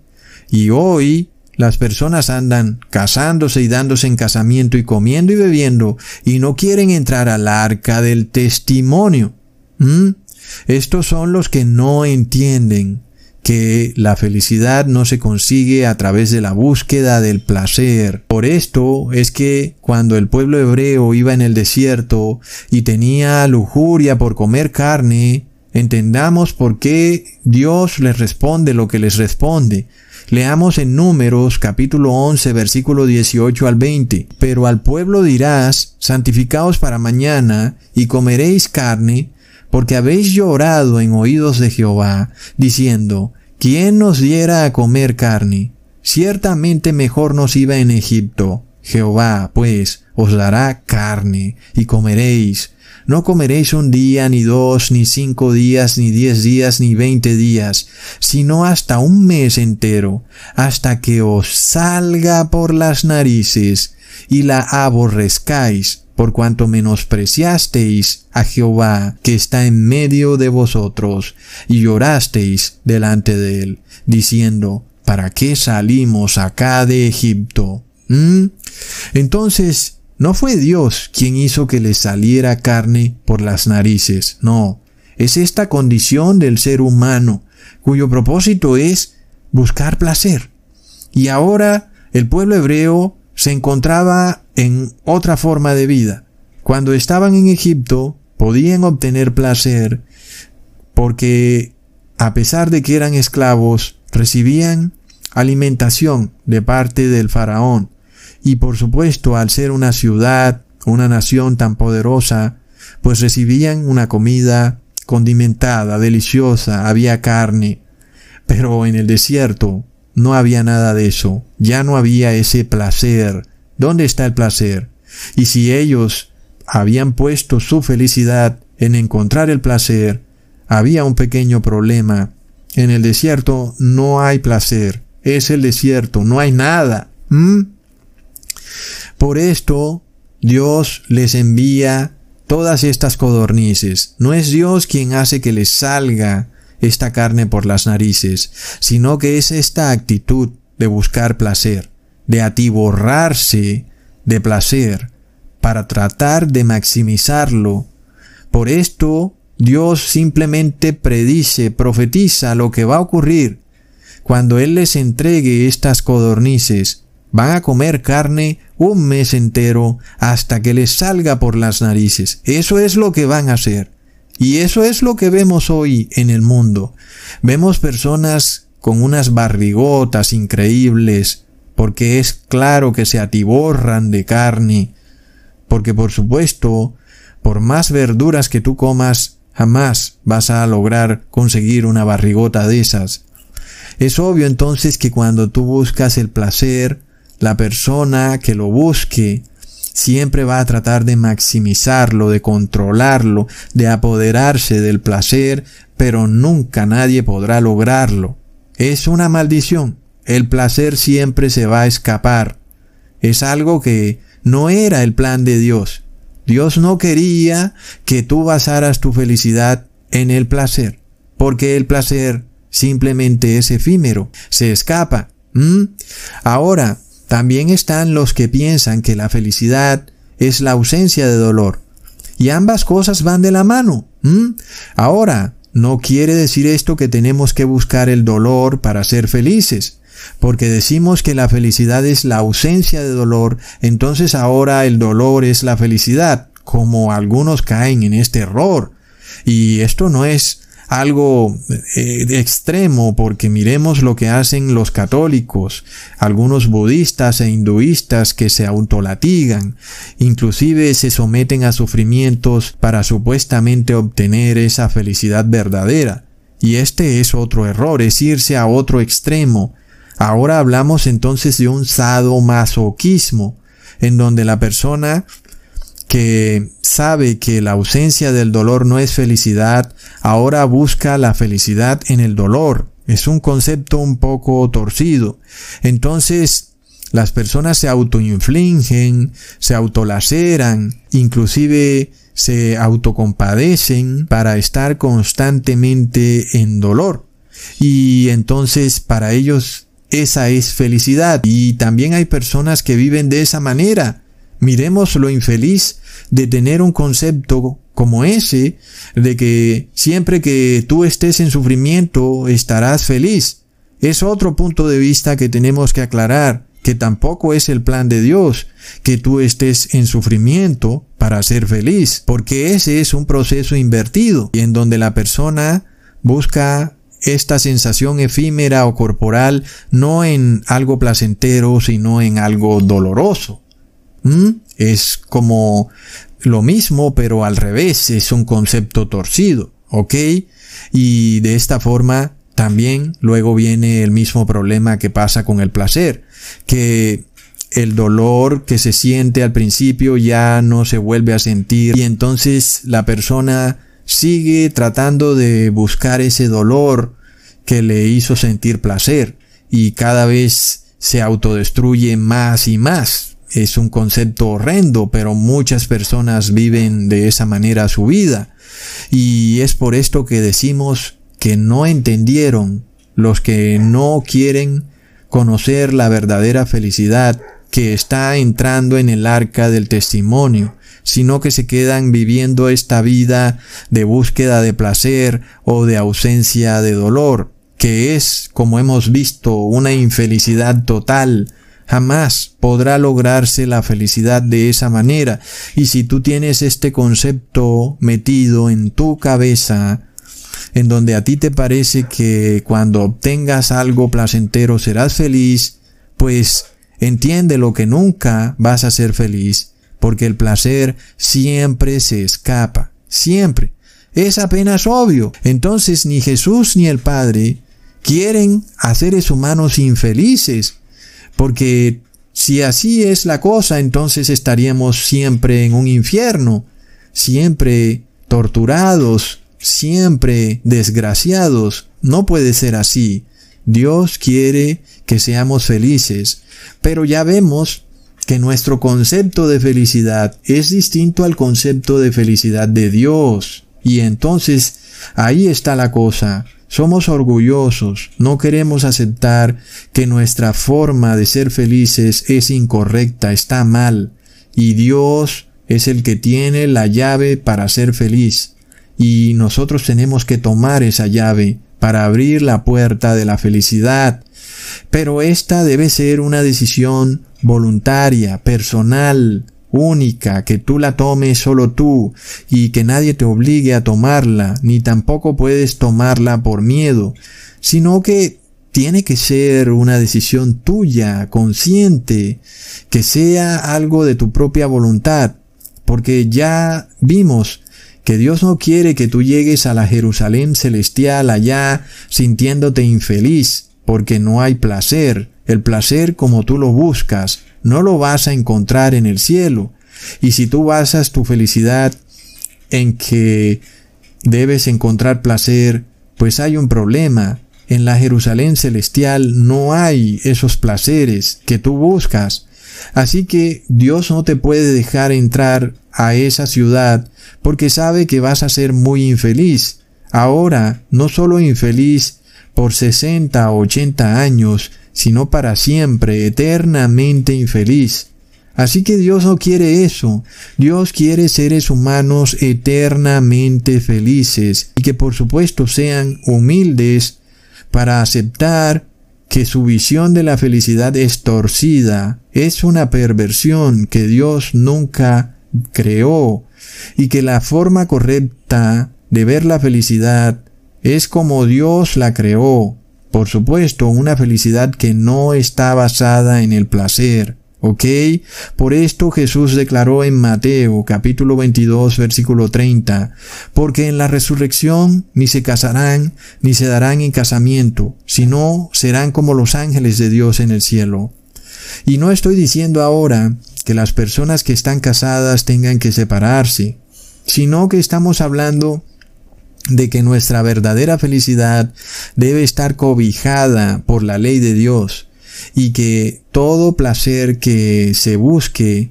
Y hoy las personas andan casándose y dándose en casamiento y comiendo y bebiendo y no quieren entrar al arca del testimonio. ¿Mm? Estos son los que no entienden que la felicidad no se consigue a través de la búsqueda del placer. Por esto es que cuando el pueblo hebreo iba en el desierto y tenía lujuria por comer carne, Entendamos por qué Dios les responde lo que les responde. Leamos en Números capítulo 11 versículo 18 al 20. Pero al pueblo dirás, santificaos para mañana y comeréis carne, porque habéis llorado en oídos de Jehová, diciendo, ¿quién nos diera a comer carne? Ciertamente mejor nos iba en Egipto. Jehová, pues, os dará carne y comeréis no comeréis un día, ni dos, ni cinco días, ni diez días, ni veinte días, sino hasta un mes entero, hasta que os salga por las narices y la aborrezcáis, por cuanto menospreciasteis a Jehová que está en medio de vosotros, y llorasteis delante de él, diciendo, ¿para qué salimos acá de Egipto? ¿Mm? Entonces, No fue Dios quien hizo que les saliera carne por las narices, no. Es esta condición del ser humano, cuyo propósito es buscar placer. Y ahora el pueblo hebreo se encontraba en otra forma de vida. Cuando estaban en Egipto podían obtener placer porque a pesar de que eran esclavos, recibían alimentación de parte del faraón. Y por supuesto, al ser una ciudad, una nación tan poderosa, pues recibían una comida condimentada, deliciosa, había carne. Pero en el desierto no había nada de eso, ya no había ese placer. ¿Dónde está el placer? Y si ellos habían puesto su felicidad en encontrar el placer, había un pequeño problema. En el desierto no hay placer. Es el desierto, no hay nada. Por esto, Dios les envía todas estas codornices. No es Dios quien hace que les salga esta carne por las narices, sino que es esta actitud de buscar placer, de atiborrarse de placer, para tratar de maximizarlo. Por esto Dios simplemente predice, profetiza lo que va a ocurrir. Cuando Él les entregue estas codornices, van a comer carne un mes entero hasta que les salga por las narices. Eso es lo que van a hacer. Y eso es lo que vemos hoy en el mundo. Vemos personas con unas barrigotas increíbles, porque es claro que se atiborran de carne, porque por supuesto, por más verduras que tú comas, Jamás vas a lograr conseguir una barrigota de esas. Es obvio entonces que cuando tú buscas el placer, la persona que lo busque siempre va a tratar de maximizarlo, de controlarlo, de apoderarse del placer, pero nunca nadie podrá lograrlo. Es una maldición. El placer siempre se va a escapar. Es algo que no era el plan de Dios. Dios no quería que tú basaras tu felicidad en el placer, porque el placer simplemente es efímero, se escapa. Ahora, también están los que piensan que la felicidad es la ausencia de dolor. Y ambas cosas van de la mano. Ahora, no quiere decir esto que tenemos que buscar el dolor para ser felices porque decimos que la felicidad es la ausencia de dolor, entonces ahora el dolor es la felicidad, como algunos caen en este error. Y esto no es algo eh, extremo porque miremos lo que hacen los católicos, algunos budistas e hinduistas que se autolatigan, inclusive se someten a sufrimientos para supuestamente obtener esa felicidad verdadera. Y este es otro error, es irse a otro extremo, Ahora hablamos entonces de un sadomasoquismo, en donde la persona que sabe que la ausencia del dolor no es felicidad, ahora busca la felicidad en el dolor. Es un concepto un poco torcido. Entonces, las personas se autoinfligen, se autolaceran, inclusive se autocompadecen para estar constantemente en dolor. Y entonces para ellos esa es felicidad. Y también hay personas que viven de esa manera. Miremos lo infeliz de tener un concepto como ese, de que siempre que tú estés en sufrimiento estarás feliz. Es otro punto de vista que tenemos que aclarar, que tampoco es el plan de Dios, que tú estés en sufrimiento para ser feliz, porque ese es un proceso invertido, y en donde la persona busca esta sensación efímera o corporal no en algo placentero, sino en algo doloroso. ¿Mm? Es como lo mismo, pero al revés, es un concepto torcido, ¿ok? Y de esta forma también luego viene el mismo problema que pasa con el placer, que el dolor que se siente al principio ya no se vuelve a sentir y entonces la persona sigue tratando de buscar ese dolor que le hizo sentir placer y cada vez se autodestruye más y más. Es un concepto horrendo, pero muchas personas viven de esa manera su vida. Y es por esto que decimos que no entendieron los que no quieren conocer la verdadera felicidad que está entrando en el arca del testimonio, sino que se quedan viviendo esta vida de búsqueda de placer o de ausencia de dolor, que es, como hemos visto, una infelicidad total. Jamás podrá lograrse la felicidad de esa manera. Y si tú tienes este concepto metido en tu cabeza, en donde a ti te parece que cuando obtengas algo placentero serás feliz, pues entiende lo que nunca vas a ser feliz, porque el placer siempre se escapa, siempre. Es apenas obvio. Entonces ni Jesús ni el Padre quieren a seres humanos infelices, porque si así es la cosa, entonces estaríamos siempre en un infierno, siempre torturados, siempre desgraciados. No puede ser así. Dios quiere que seamos felices, pero ya vemos que nuestro concepto de felicidad es distinto al concepto de felicidad de Dios. Y entonces ahí está la cosa. Somos orgullosos, no queremos aceptar que nuestra forma de ser felices es incorrecta, está mal, y Dios es el que tiene la llave para ser feliz, y nosotros tenemos que tomar esa llave para abrir la puerta de la felicidad. Pero esta debe ser una decisión voluntaria, personal, única, que tú la tomes solo tú y que nadie te obligue a tomarla, ni tampoco puedes tomarla por miedo, sino que tiene que ser una decisión tuya, consciente, que sea algo de tu propia voluntad, porque ya vimos que Dios no quiere que tú llegues a la Jerusalén celestial allá sintiéndote infeliz, porque no hay placer, el placer como tú lo buscas, no lo vas a encontrar en el cielo. Y si tú basas tu felicidad en que debes encontrar placer, pues hay un problema. En la Jerusalén celestial no hay esos placeres que tú buscas. Así que Dios no te puede dejar entrar a esa ciudad porque sabe que vas a ser muy infeliz. Ahora, no solo infeliz por 60 o 80 años, sino para siempre, eternamente infeliz. Así que Dios no quiere eso. Dios quiere seres humanos eternamente felices y que por supuesto sean humildes para aceptar que su visión de la felicidad es torcida, es una perversión que Dios nunca creó y que la forma correcta de ver la felicidad es como Dios la creó, por supuesto, una felicidad que no está basada en el placer. ¿Ok? Por esto Jesús declaró en Mateo capítulo 22 versículo 30, porque en la resurrección ni se casarán ni se darán en casamiento, sino serán como los ángeles de Dios en el cielo. Y no estoy diciendo ahora que las personas que están casadas tengan que separarse, sino que estamos hablando de que nuestra verdadera felicidad debe estar cobijada por la ley de Dios y que todo placer que se busque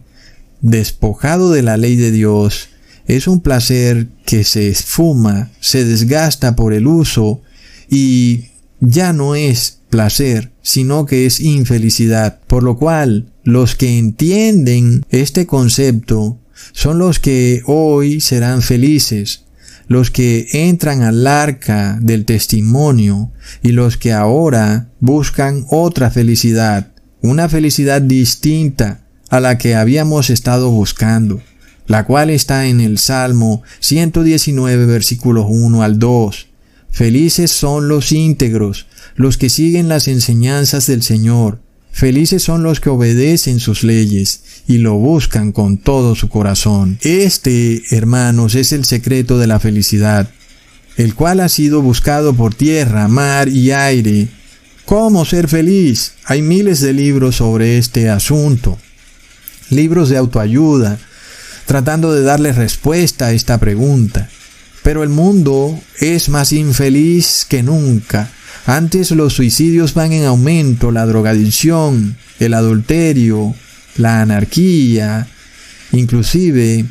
despojado de la ley de Dios es un placer que se esfuma, se desgasta por el uso y ya no es placer, sino que es infelicidad. Por lo cual, los que entienden este concepto son los que hoy serán felices, los que entran al arca del testimonio y los que ahora buscan otra felicidad, una felicidad distinta a la que habíamos estado buscando, la cual está en el Salmo 119 versículos 1 al 2. Felices son los íntegros, los que siguen las enseñanzas del Señor, Felices son los que obedecen sus leyes y lo buscan con todo su corazón. Este, hermanos, es el secreto de la felicidad, el cual ha sido buscado por tierra, mar y aire. ¿Cómo ser feliz? Hay miles de libros sobre este asunto. Libros de autoayuda, tratando de darle respuesta a esta pregunta. Pero el mundo es más infeliz que nunca antes los suicidios van en aumento, la drogadicción, el adulterio, la anarquía, inclusive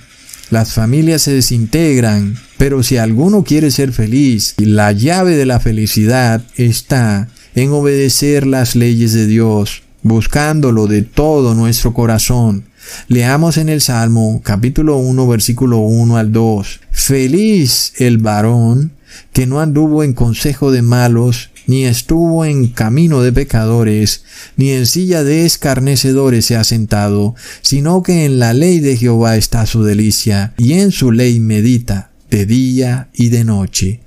las familias se desintegran, pero si alguno quiere ser feliz, la llave de la felicidad está en obedecer las leyes de Dios, buscándolo de todo nuestro corazón. Leamos en el Salmo capítulo 1 versículo 1 al 2. Feliz el varón que no anduvo en consejo de malos, ni estuvo en camino de pecadores, ni en silla de escarnecedores se ha sentado, sino que en la ley de Jehová está su delicia, y en su ley medita de día y de noche.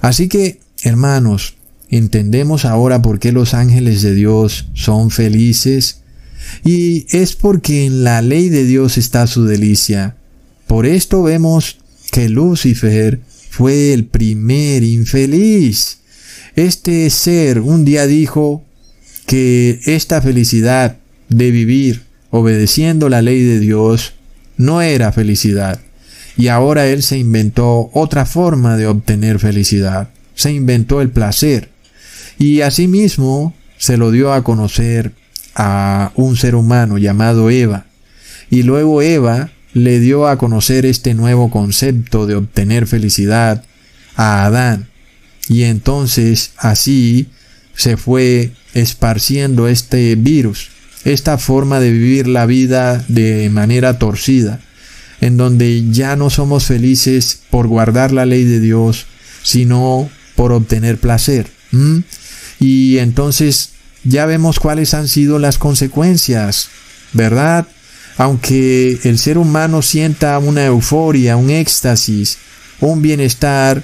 Así que, hermanos, entendemos ahora por qué los ángeles de Dios son felices, y es porque en la ley de Dios está su delicia. Por esto vemos que Lucifer fue el primer infeliz. Este ser un día dijo que esta felicidad de vivir obedeciendo la ley de Dios no era felicidad. Y ahora él se inventó otra forma de obtener felicidad. Se inventó el placer. Y asimismo se lo dio a conocer a un ser humano llamado Eva. Y luego Eva le dio a conocer este nuevo concepto de obtener felicidad a Adán. Y entonces así se fue esparciendo este virus, esta forma de vivir la vida de manera torcida en donde ya no somos felices por guardar la ley de Dios, sino por obtener placer. Y entonces ya vemos cuáles han sido las consecuencias, ¿verdad? Aunque el ser humano sienta una euforia, un éxtasis, un bienestar,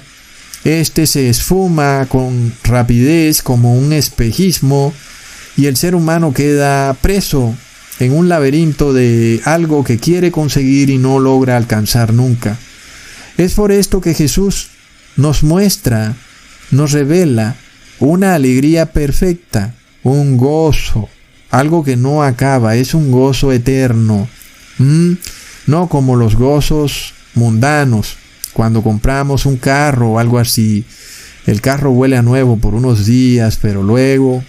este se esfuma con rapidez como un espejismo y el ser humano queda preso en un laberinto de algo que quiere conseguir y no logra alcanzar nunca. Es por esto que Jesús nos muestra, nos revela una alegría perfecta, un gozo, algo que no acaba, es un gozo eterno, no como los gozos mundanos, cuando compramos un carro o algo así, el carro huele a nuevo por unos días, pero luego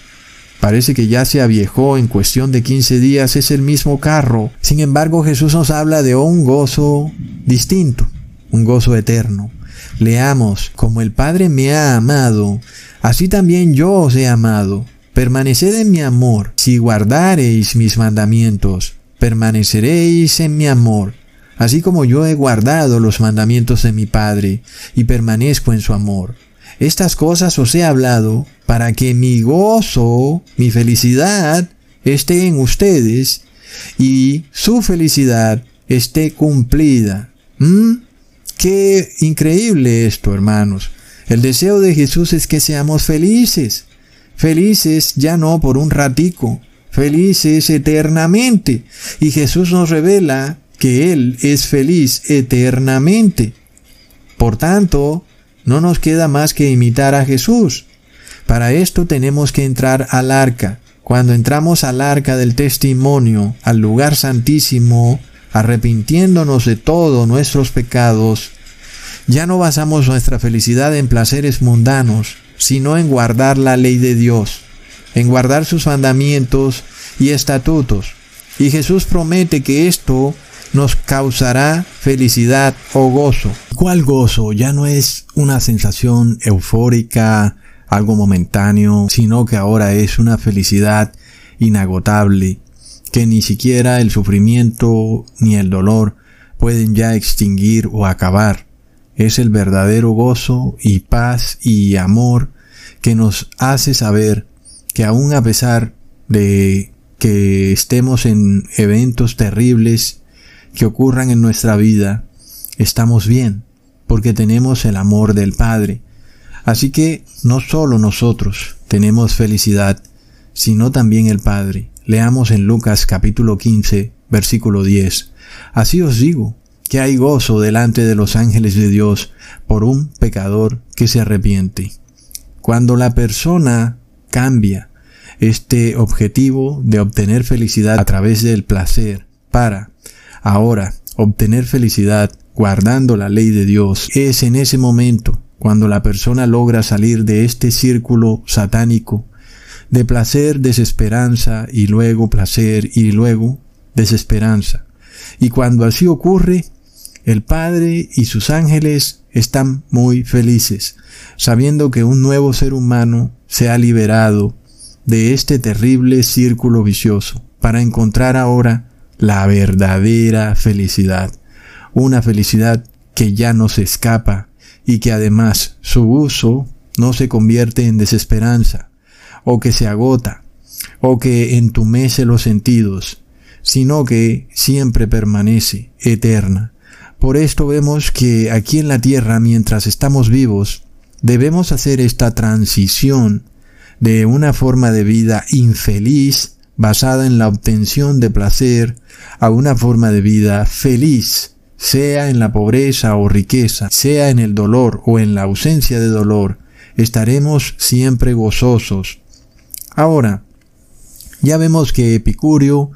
Parece que ya se aviejó en cuestión de 15 días, es el mismo carro. Sin embargo, Jesús nos habla de un gozo distinto, un gozo eterno. Leamos, como el Padre me ha amado, así también yo os he amado. Permaneced en mi amor, si guardareis mis mandamientos, permaneceréis en mi amor, así como yo he guardado los mandamientos de mi Padre, y permanezco en su amor. Estas cosas os he hablado para que mi gozo, mi felicidad esté en ustedes y su felicidad esté cumplida. ¿Mm? Qué increíble esto, hermanos. El deseo de Jesús es que seamos felices. Felices ya no por un ratico, felices eternamente. Y Jesús nos revela que Él es feliz eternamente. Por tanto, no nos queda más que imitar a Jesús. Para esto tenemos que entrar al arca. Cuando entramos al arca del testimonio, al lugar santísimo, arrepintiéndonos de todos nuestros pecados, ya no basamos nuestra felicidad en placeres mundanos, sino en guardar la ley de Dios, en guardar sus mandamientos y estatutos. Y Jesús promete que esto nos causará felicidad o gozo. ¿Cuál gozo? Ya no es una sensación eufórica, algo momentáneo, sino que ahora es una felicidad inagotable, que ni siquiera el sufrimiento ni el dolor pueden ya extinguir o acabar. Es el verdadero gozo y paz y amor que nos hace saber que aun a pesar de que estemos en eventos terribles que ocurran en nuestra vida, estamos bien, porque tenemos el amor del Padre. Así que no solo nosotros tenemos felicidad, sino también el Padre. Leamos en Lucas capítulo 15, versículo 10. Así os digo, que hay gozo delante de los ángeles de Dios por un pecador que se arrepiente. Cuando la persona cambia este objetivo de obtener felicidad a través del placer para Ahora, obtener felicidad guardando la ley de Dios es en ese momento cuando la persona logra salir de este círculo satánico de placer, desesperanza y luego placer y luego desesperanza. Y cuando así ocurre, el Padre y sus ángeles están muy felices, sabiendo que un nuevo ser humano se ha liberado de este terrible círculo vicioso para encontrar ahora la verdadera felicidad, una felicidad que ya no se escapa y que además su uso no se convierte en desesperanza, o que se agota, o que entumece los sentidos, sino que siempre permanece eterna. Por esto vemos que aquí en la tierra, mientras estamos vivos, debemos hacer esta transición de una forma de vida infeliz basada en la obtención de placer a una forma de vida feliz, sea en la pobreza o riqueza, sea en el dolor o en la ausencia de dolor, estaremos siempre gozosos. Ahora, ya vemos que Epicurio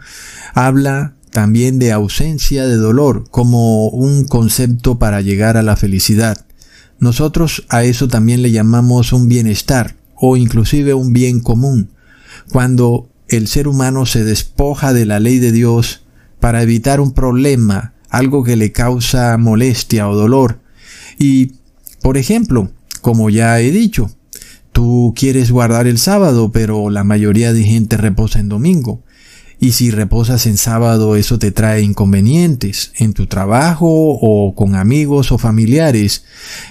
habla también de ausencia de dolor como un concepto para llegar a la felicidad. Nosotros a eso también le llamamos un bienestar o inclusive un bien común. Cuando el ser humano se despoja de la ley de Dios para evitar un problema, algo que le causa molestia o dolor. Y, por ejemplo, como ya he dicho, tú quieres guardar el sábado, pero la mayoría de gente reposa en domingo. Y si reposas en sábado, eso te trae inconvenientes en tu trabajo o con amigos o familiares.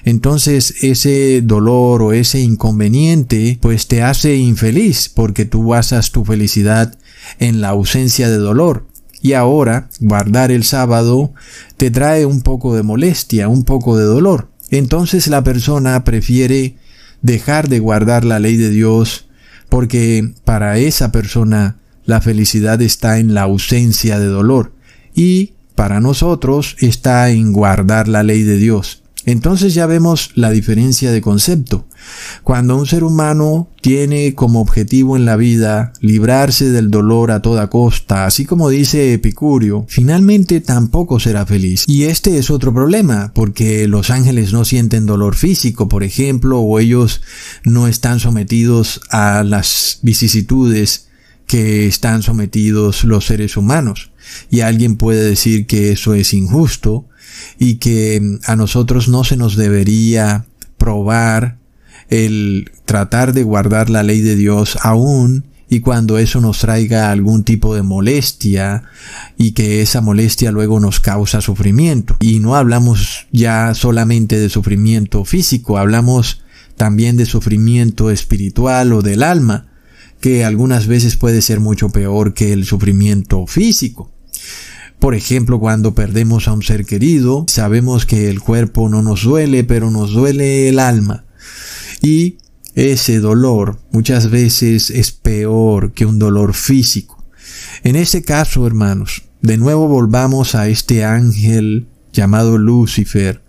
Entonces ese dolor o ese inconveniente pues te hace infeliz porque tú basas tu felicidad en la ausencia de dolor. Y ahora guardar el sábado te trae un poco de molestia, un poco de dolor. Entonces la persona prefiere dejar de guardar la ley de Dios porque para esa persona la felicidad está en la ausencia de dolor y para nosotros está en guardar la ley de Dios. Entonces ya vemos la diferencia de concepto. Cuando un ser humano tiene como objetivo en la vida librarse del dolor a toda costa, así como dice Epicurio, finalmente tampoco será feliz. Y este es otro problema, porque los ángeles no sienten dolor físico, por ejemplo, o ellos no están sometidos a las vicisitudes que están sometidos los seres humanos. Y alguien puede decir que eso es injusto y que mm, a nosotros no se nos debería probar el tratar de guardar la ley de Dios aún y cuando eso nos traiga algún tipo de molestia y que esa molestia luego nos causa sufrimiento. Y no hablamos ya solamente de sufrimiento físico, hablamos también de sufrimiento espiritual o del alma que algunas veces puede ser mucho peor que el sufrimiento físico. Por ejemplo, cuando perdemos a un ser querido, sabemos que el cuerpo no nos duele, pero nos duele el alma. Y ese dolor muchas veces es peor que un dolor físico. En ese caso, hermanos, de nuevo volvamos a este ángel llamado Lucifer,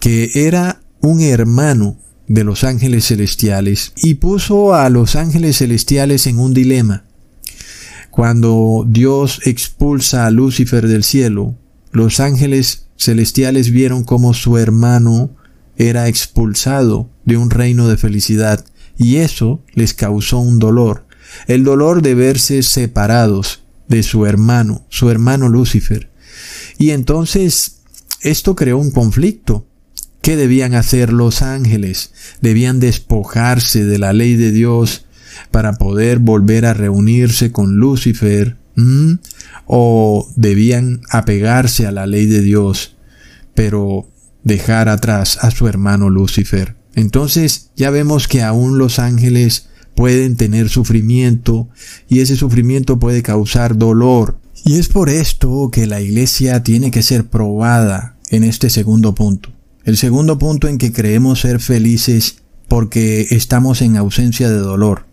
que era un hermano de los ángeles celestiales y puso a los ángeles celestiales en un dilema. Cuando Dios expulsa a Lucifer del cielo, los ángeles celestiales vieron cómo su hermano era expulsado de un reino de felicidad y eso les causó un dolor, el dolor de verse separados de su hermano, su hermano Lucifer. Y entonces esto creó un conflicto ¿Qué debían hacer los ángeles? Debían despojarse de la ley de Dios para poder volver a reunirse con Lucifer o debían apegarse a la ley de Dios, pero dejar atrás a su hermano Lucifer. Entonces ya vemos que aún los ángeles pueden tener sufrimiento y ese sufrimiento puede causar dolor. Y es por esto que la iglesia tiene que ser probada en este segundo punto. El segundo punto en que creemos ser felices porque estamos en ausencia de dolor.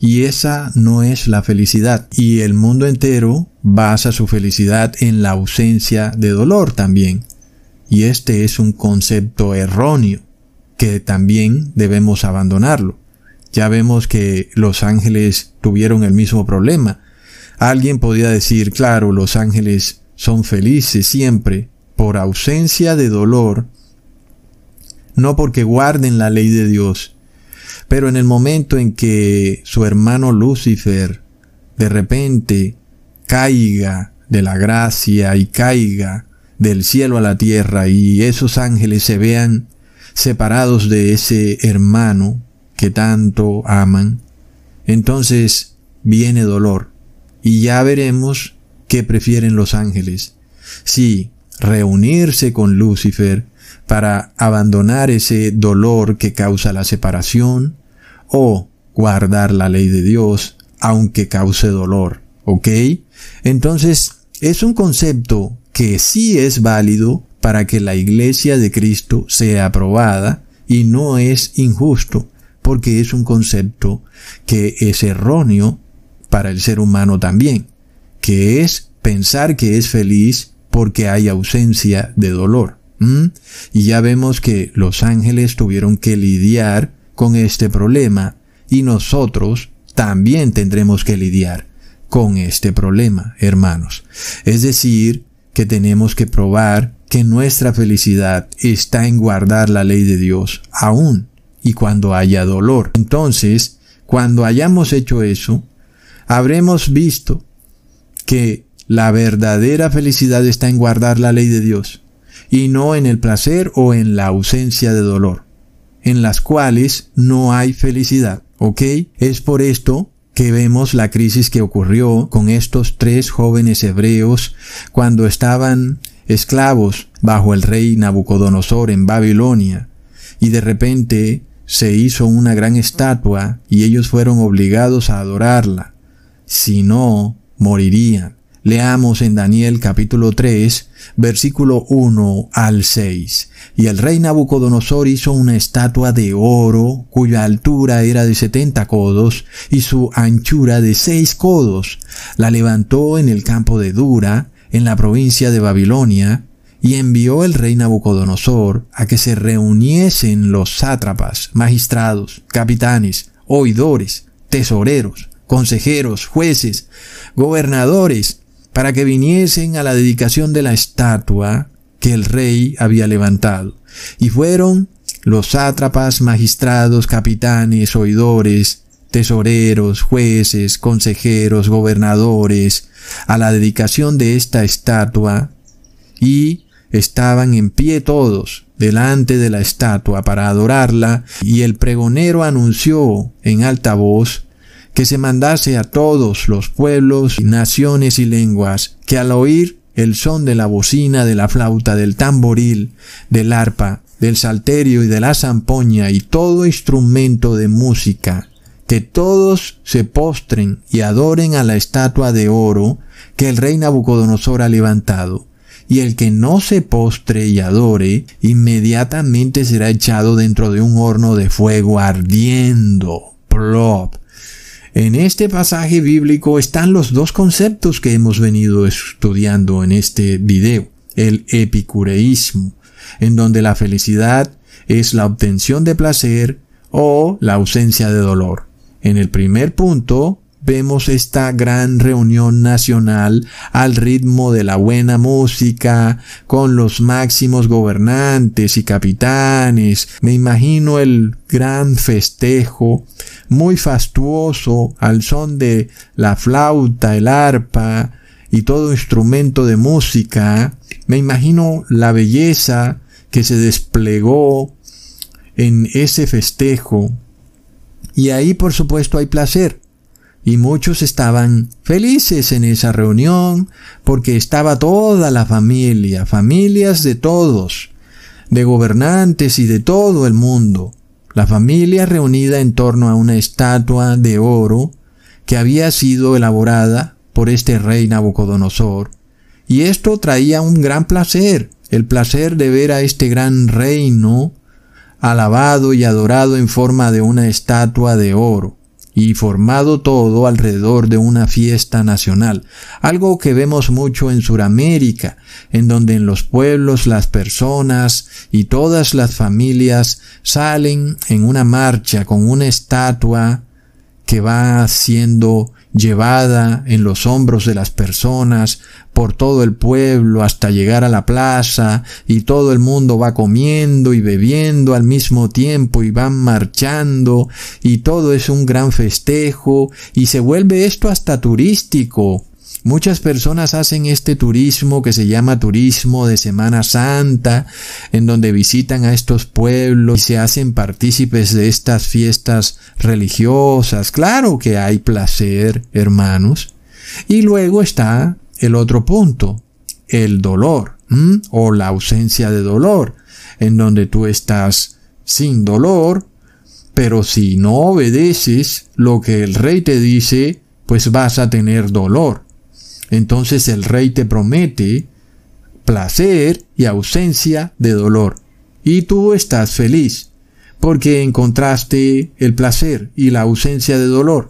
Y esa no es la felicidad. Y el mundo entero basa su felicidad en la ausencia de dolor también. Y este es un concepto erróneo que también debemos abandonarlo. Ya vemos que los ángeles tuvieron el mismo problema. Alguien podía decir, claro, los ángeles son felices siempre por ausencia de dolor no porque guarden la ley de Dios. Pero en el momento en que su hermano Lucifer de repente caiga de la gracia y caiga del cielo a la tierra y esos ángeles se vean separados de ese hermano que tanto aman, entonces viene dolor. Y ya veremos qué prefieren los ángeles. Si reunirse con Lucifer para abandonar ese dolor que causa la separación o guardar la ley de Dios aunque cause dolor. ¿Ok? Entonces, es un concepto que sí es válido para que la iglesia de Cristo sea aprobada y no es injusto porque es un concepto que es erróneo para el ser humano también, que es pensar que es feliz porque hay ausencia de dolor. Y ya vemos que los ángeles tuvieron que lidiar con este problema y nosotros también tendremos que lidiar con este problema, hermanos. Es decir, que tenemos que probar que nuestra felicidad está en guardar la ley de Dios aún y cuando haya dolor. Entonces, cuando hayamos hecho eso, habremos visto que la verdadera felicidad está en guardar la ley de Dios y no en el placer o en la ausencia de dolor, en las cuales no hay felicidad. ¿Ok? Es por esto que vemos la crisis que ocurrió con estos tres jóvenes hebreos cuando estaban esclavos bajo el rey Nabucodonosor en Babilonia, y de repente se hizo una gran estatua y ellos fueron obligados a adorarla. Si no, morirían. Leamos en Daniel capítulo 3, versículo 1 al 6. Y el rey Nabucodonosor hizo una estatua de oro, cuya altura era de setenta codos y su anchura de seis codos. La levantó en el campo de Dura, en la provincia de Babilonia, y envió el rey Nabucodonosor a que se reuniesen los sátrapas, magistrados, capitanes, oidores, tesoreros, consejeros, jueces, gobernadores, para que viniesen a la dedicación de la estatua que el rey había levantado. Y fueron los sátrapas, magistrados, capitanes, oidores, tesoreros, jueces, consejeros, gobernadores, a la dedicación de esta estatua, y estaban en pie todos delante de la estatua para adorarla, y el pregonero anunció en alta voz que se mandase a todos los pueblos, naciones y lenguas, que al oír el son de la bocina, de la flauta, del tamboril, del arpa, del salterio y de la zampoña y todo instrumento de música, que todos se postren y adoren a la estatua de oro que el rey Nabucodonosor ha levantado. Y el que no se postre y adore, inmediatamente será echado dentro de un horno de fuego ardiendo. Plop. En este pasaje bíblico están los dos conceptos que hemos venido estudiando en este video. El epicureísmo, en donde la felicidad es la obtención de placer o la ausencia de dolor. En el primer punto, vemos esta gran reunión nacional al ritmo de la buena música, con los máximos gobernantes y capitanes. Me imagino el gran festejo, muy fastuoso, al son de la flauta, el arpa y todo instrumento de música. Me imagino la belleza que se desplegó en ese festejo. Y ahí por supuesto hay placer y muchos estaban felices en esa reunión porque estaba toda la familia, familias de todos, de gobernantes y de todo el mundo, la familia reunida en torno a una estatua de oro que había sido elaborada por este rey Nabucodonosor, y esto traía un gran placer, el placer de ver a este gran reino alabado y adorado en forma de una estatua de oro y formado todo alrededor de una fiesta nacional, algo que vemos mucho en Sudamérica, en donde en los pueblos las personas y todas las familias salen en una marcha con una estatua que va siendo llevada en los hombros de las personas por todo el pueblo hasta llegar a la plaza y todo el mundo va comiendo y bebiendo al mismo tiempo y van marchando y todo es un gran festejo y se vuelve esto hasta turístico Muchas personas hacen este turismo que se llama turismo de Semana Santa, en donde visitan a estos pueblos y se hacen partícipes de estas fiestas religiosas. Claro que hay placer, hermanos. Y luego está el otro punto, el dolor o la ausencia de dolor, en donde tú estás sin dolor, pero si no obedeces lo que el rey te dice, pues vas a tener dolor. Entonces el rey te promete placer y ausencia de dolor. Y tú estás feliz, porque encontraste el placer y la ausencia de dolor.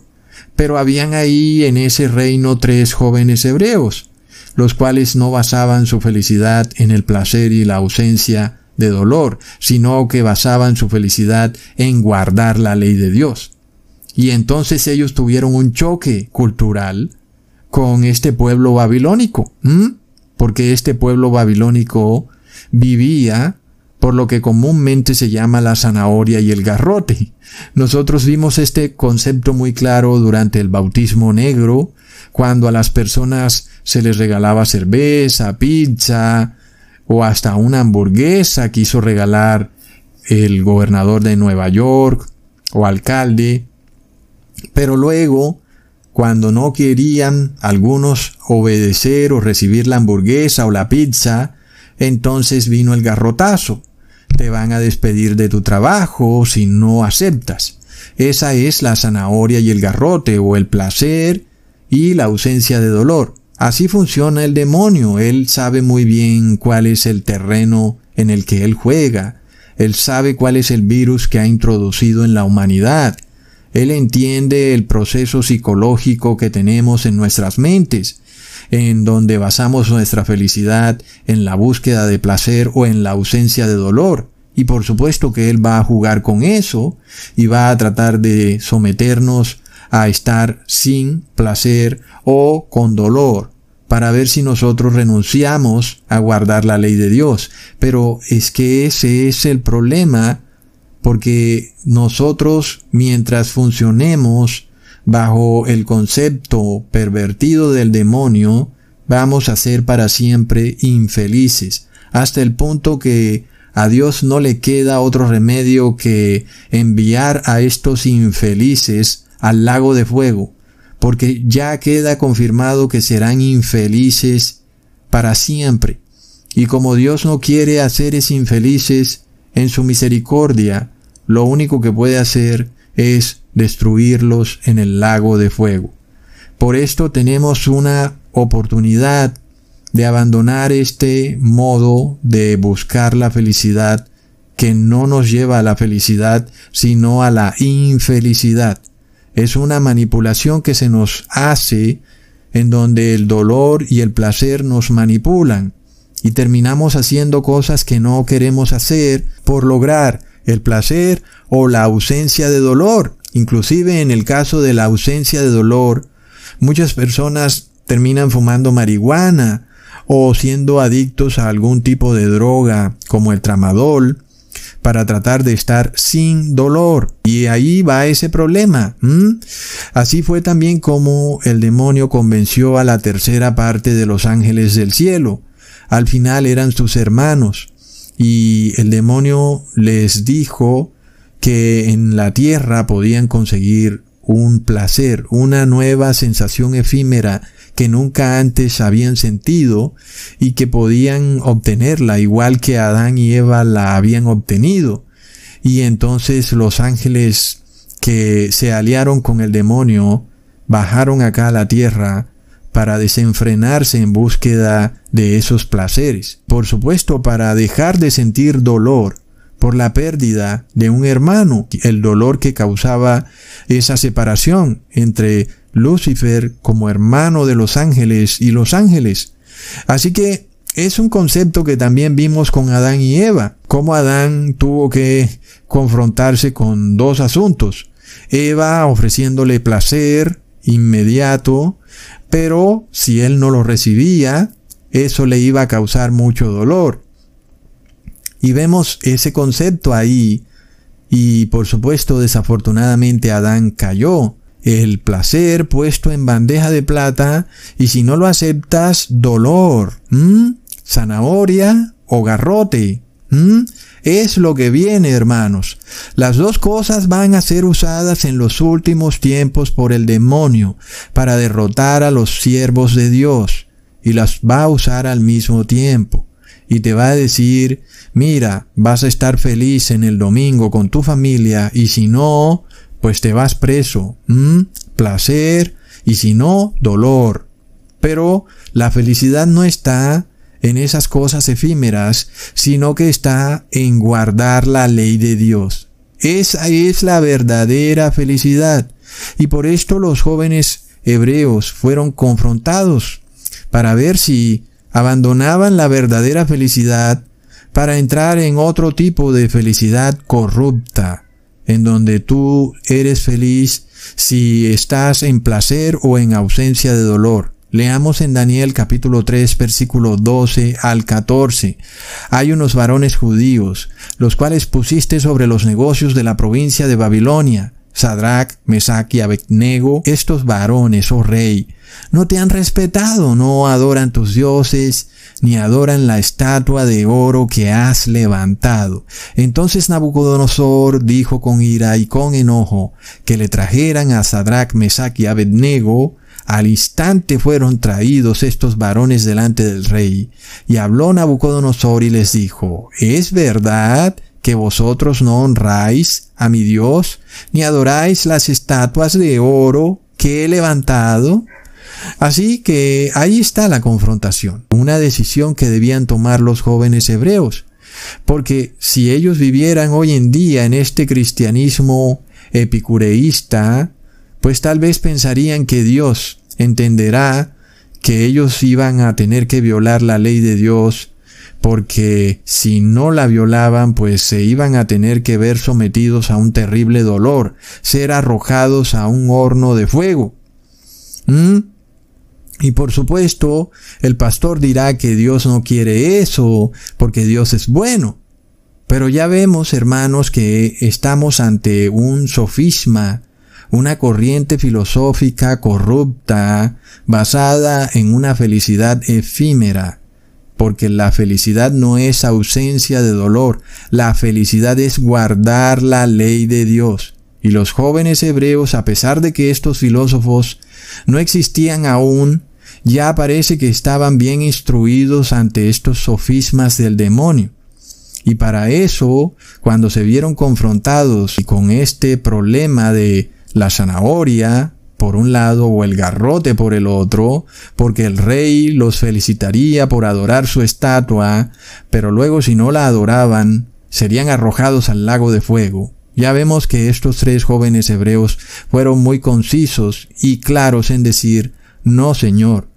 Pero habían ahí en ese reino tres jóvenes hebreos, los cuales no basaban su felicidad en el placer y la ausencia de dolor, sino que basaban su felicidad en guardar la ley de Dios. Y entonces ellos tuvieron un choque cultural con este pueblo babilónico, porque este pueblo babilónico vivía por lo que comúnmente se llama la zanahoria y el garrote. Nosotros vimos este concepto muy claro durante el bautismo negro, cuando a las personas se les regalaba cerveza, pizza o hasta una hamburguesa quiso regalar el gobernador de Nueva York o alcalde. Pero luego cuando no querían algunos obedecer o recibir la hamburguesa o la pizza, entonces vino el garrotazo. Te van a despedir de tu trabajo si no aceptas. Esa es la zanahoria y el garrote o el placer y la ausencia de dolor. Así funciona el demonio. Él sabe muy bien cuál es el terreno en el que él juega. Él sabe cuál es el virus que ha introducido en la humanidad. Él entiende el proceso psicológico que tenemos en nuestras mentes, en donde basamos nuestra felicidad en la búsqueda de placer o en la ausencia de dolor. Y por supuesto que Él va a jugar con eso y va a tratar de someternos a estar sin placer o con dolor para ver si nosotros renunciamos a guardar la ley de Dios. Pero es que ese es el problema porque nosotros mientras funcionemos bajo el concepto pervertido del demonio, vamos a ser para siempre infelices, hasta el punto que a Dios no le queda otro remedio que enviar a estos infelices al lago de fuego, porque ya queda confirmado que serán infelices para siempre. Y como Dios no quiere hacer es infelices, en su misericordia, lo único que puede hacer es destruirlos en el lago de fuego. Por esto tenemos una oportunidad de abandonar este modo de buscar la felicidad que no nos lleva a la felicidad, sino a la infelicidad. Es una manipulación que se nos hace en donde el dolor y el placer nos manipulan y terminamos haciendo cosas que no queremos hacer por lograr el placer o la ausencia de dolor. Inclusive en el caso de la ausencia de dolor, muchas personas terminan fumando marihuana o siendo adictos a algún tipo de droga como el tramadol para tratar de estar sin dolor. Y ahí va ese problema. Así fue también como el demonio convenció a la tercera parte de los ángeles del cielo al final eran sus hermanos. Y el demonio les dijo que en la tierra podían conseguir un placer, una nueva sensación efímera que nunca antes habían sentido y que podían obtenerla igual que Adán y Eva la habían obtenido. Y entonces los ángeles que se aliaron con el demonio bajaron acá a la tierra para desenfrenarse en búsqueda de esos placeres. Por supuesto, para dejar de sentir dolor por la pérdida de un hermano, el dolor que causaba esa separación entre Lucifer como hermano de los ángeles y los ángeles. Así que es un concepto que también vimos con Adán y Eva, cómo Adán tuvo que confrontarse con dos asuntos. Eva ofreciéndole placer inmediato pero si él no lo recibía, eso le iba a causar mucho dolor. Y vemos ese concepto ahí, y por supuesto desafortunadamente Adán cayó, el placer puesto en bandeja de plata y si no lo aceptas, dolor, zanahoria o garrote. Es lo que viene, hermanos. Las dos cosas van a ser usadas en los últimos tiempos por el demonio para derrotar a los siervos de Dios y las va a usar al mismo tiempo. Y te va a decir, mira, vas a estar feliz en el domingo con tu familia y si no, pues te vas preso. Placer y si no, dolor. Pero la felicidad no está en esas cosas efímeras, sino que está en guardar la ley de Dios. Esa es la verdadera felicidad. Y por esto los jóvenes hebreos fueron confrontados para ver si abandonaban la verdadera felicidad para entrar en otro tipo de felicidad corrupta, en donde tú eres feliz si estás en placer o en ausencia de dolor. Leamos en Daniel capítulo 3 versículo 12 al 14. Hay unos varones judíos, los cuales pusiste sobre los negocios de la provincia de Babilonia. Sadrach, Mesach y Abednego, estos varones, oh rey, no te han respetado, no adoran tus dioses, ni adoran la estatua de oro que has levantado. Entonces Nabucodonosor dijo con ira y con enojo que le trajeran a Sadrach, Mesach y Abednego, al instante fueron traídos estos varones delante del rey, y habló Nabucodonosor y les dijo, ¿es verdad que vosotros no honráis a mi Dios, ni adoráis las estatuas de oro que he levantado? Así que ahí está la confrontación, una decisión que debían tomar los jóvenes hebreos, porque si ellos vivieran hoy en día en este cristianismo epicureísta, pues tal vez pensarían que Dios entenderá que ellos iban a tener que violar la ley de Dios porque si no la violaban, pues se iban a tener que ver sometidos a un terrible dolor, ser arrojados a un horno de fuego. ¿Mm? Y por supuesto, el pastor dirá que Dios no quiere eso, porque Dios es bueno. Pero ya vemos, hermanos, que estamos ante un sofisma una corriente filosófica corrupta basada en una felicidad efímera, porque la felicidad no es ausencia de dolor, la felicidad es guardar la ley de Dios. Y los jóvenes hebreos, a pesar de que estos filósofos no existían aún, ya parece que estaban bien instruidos ante estos sofismas del demonio. Y para eso, cuando se vieron confrontados con este problema de la zanahoria por un lado o el garrote por el otro, porque el rey los felicitaría por adorar su estatua, pero luego si no la adoraban, serían arrojados al lago de fuego. Ya vemos que estos tres jóvenes hebreos fueron muy concisos y claros en decir, no Señor,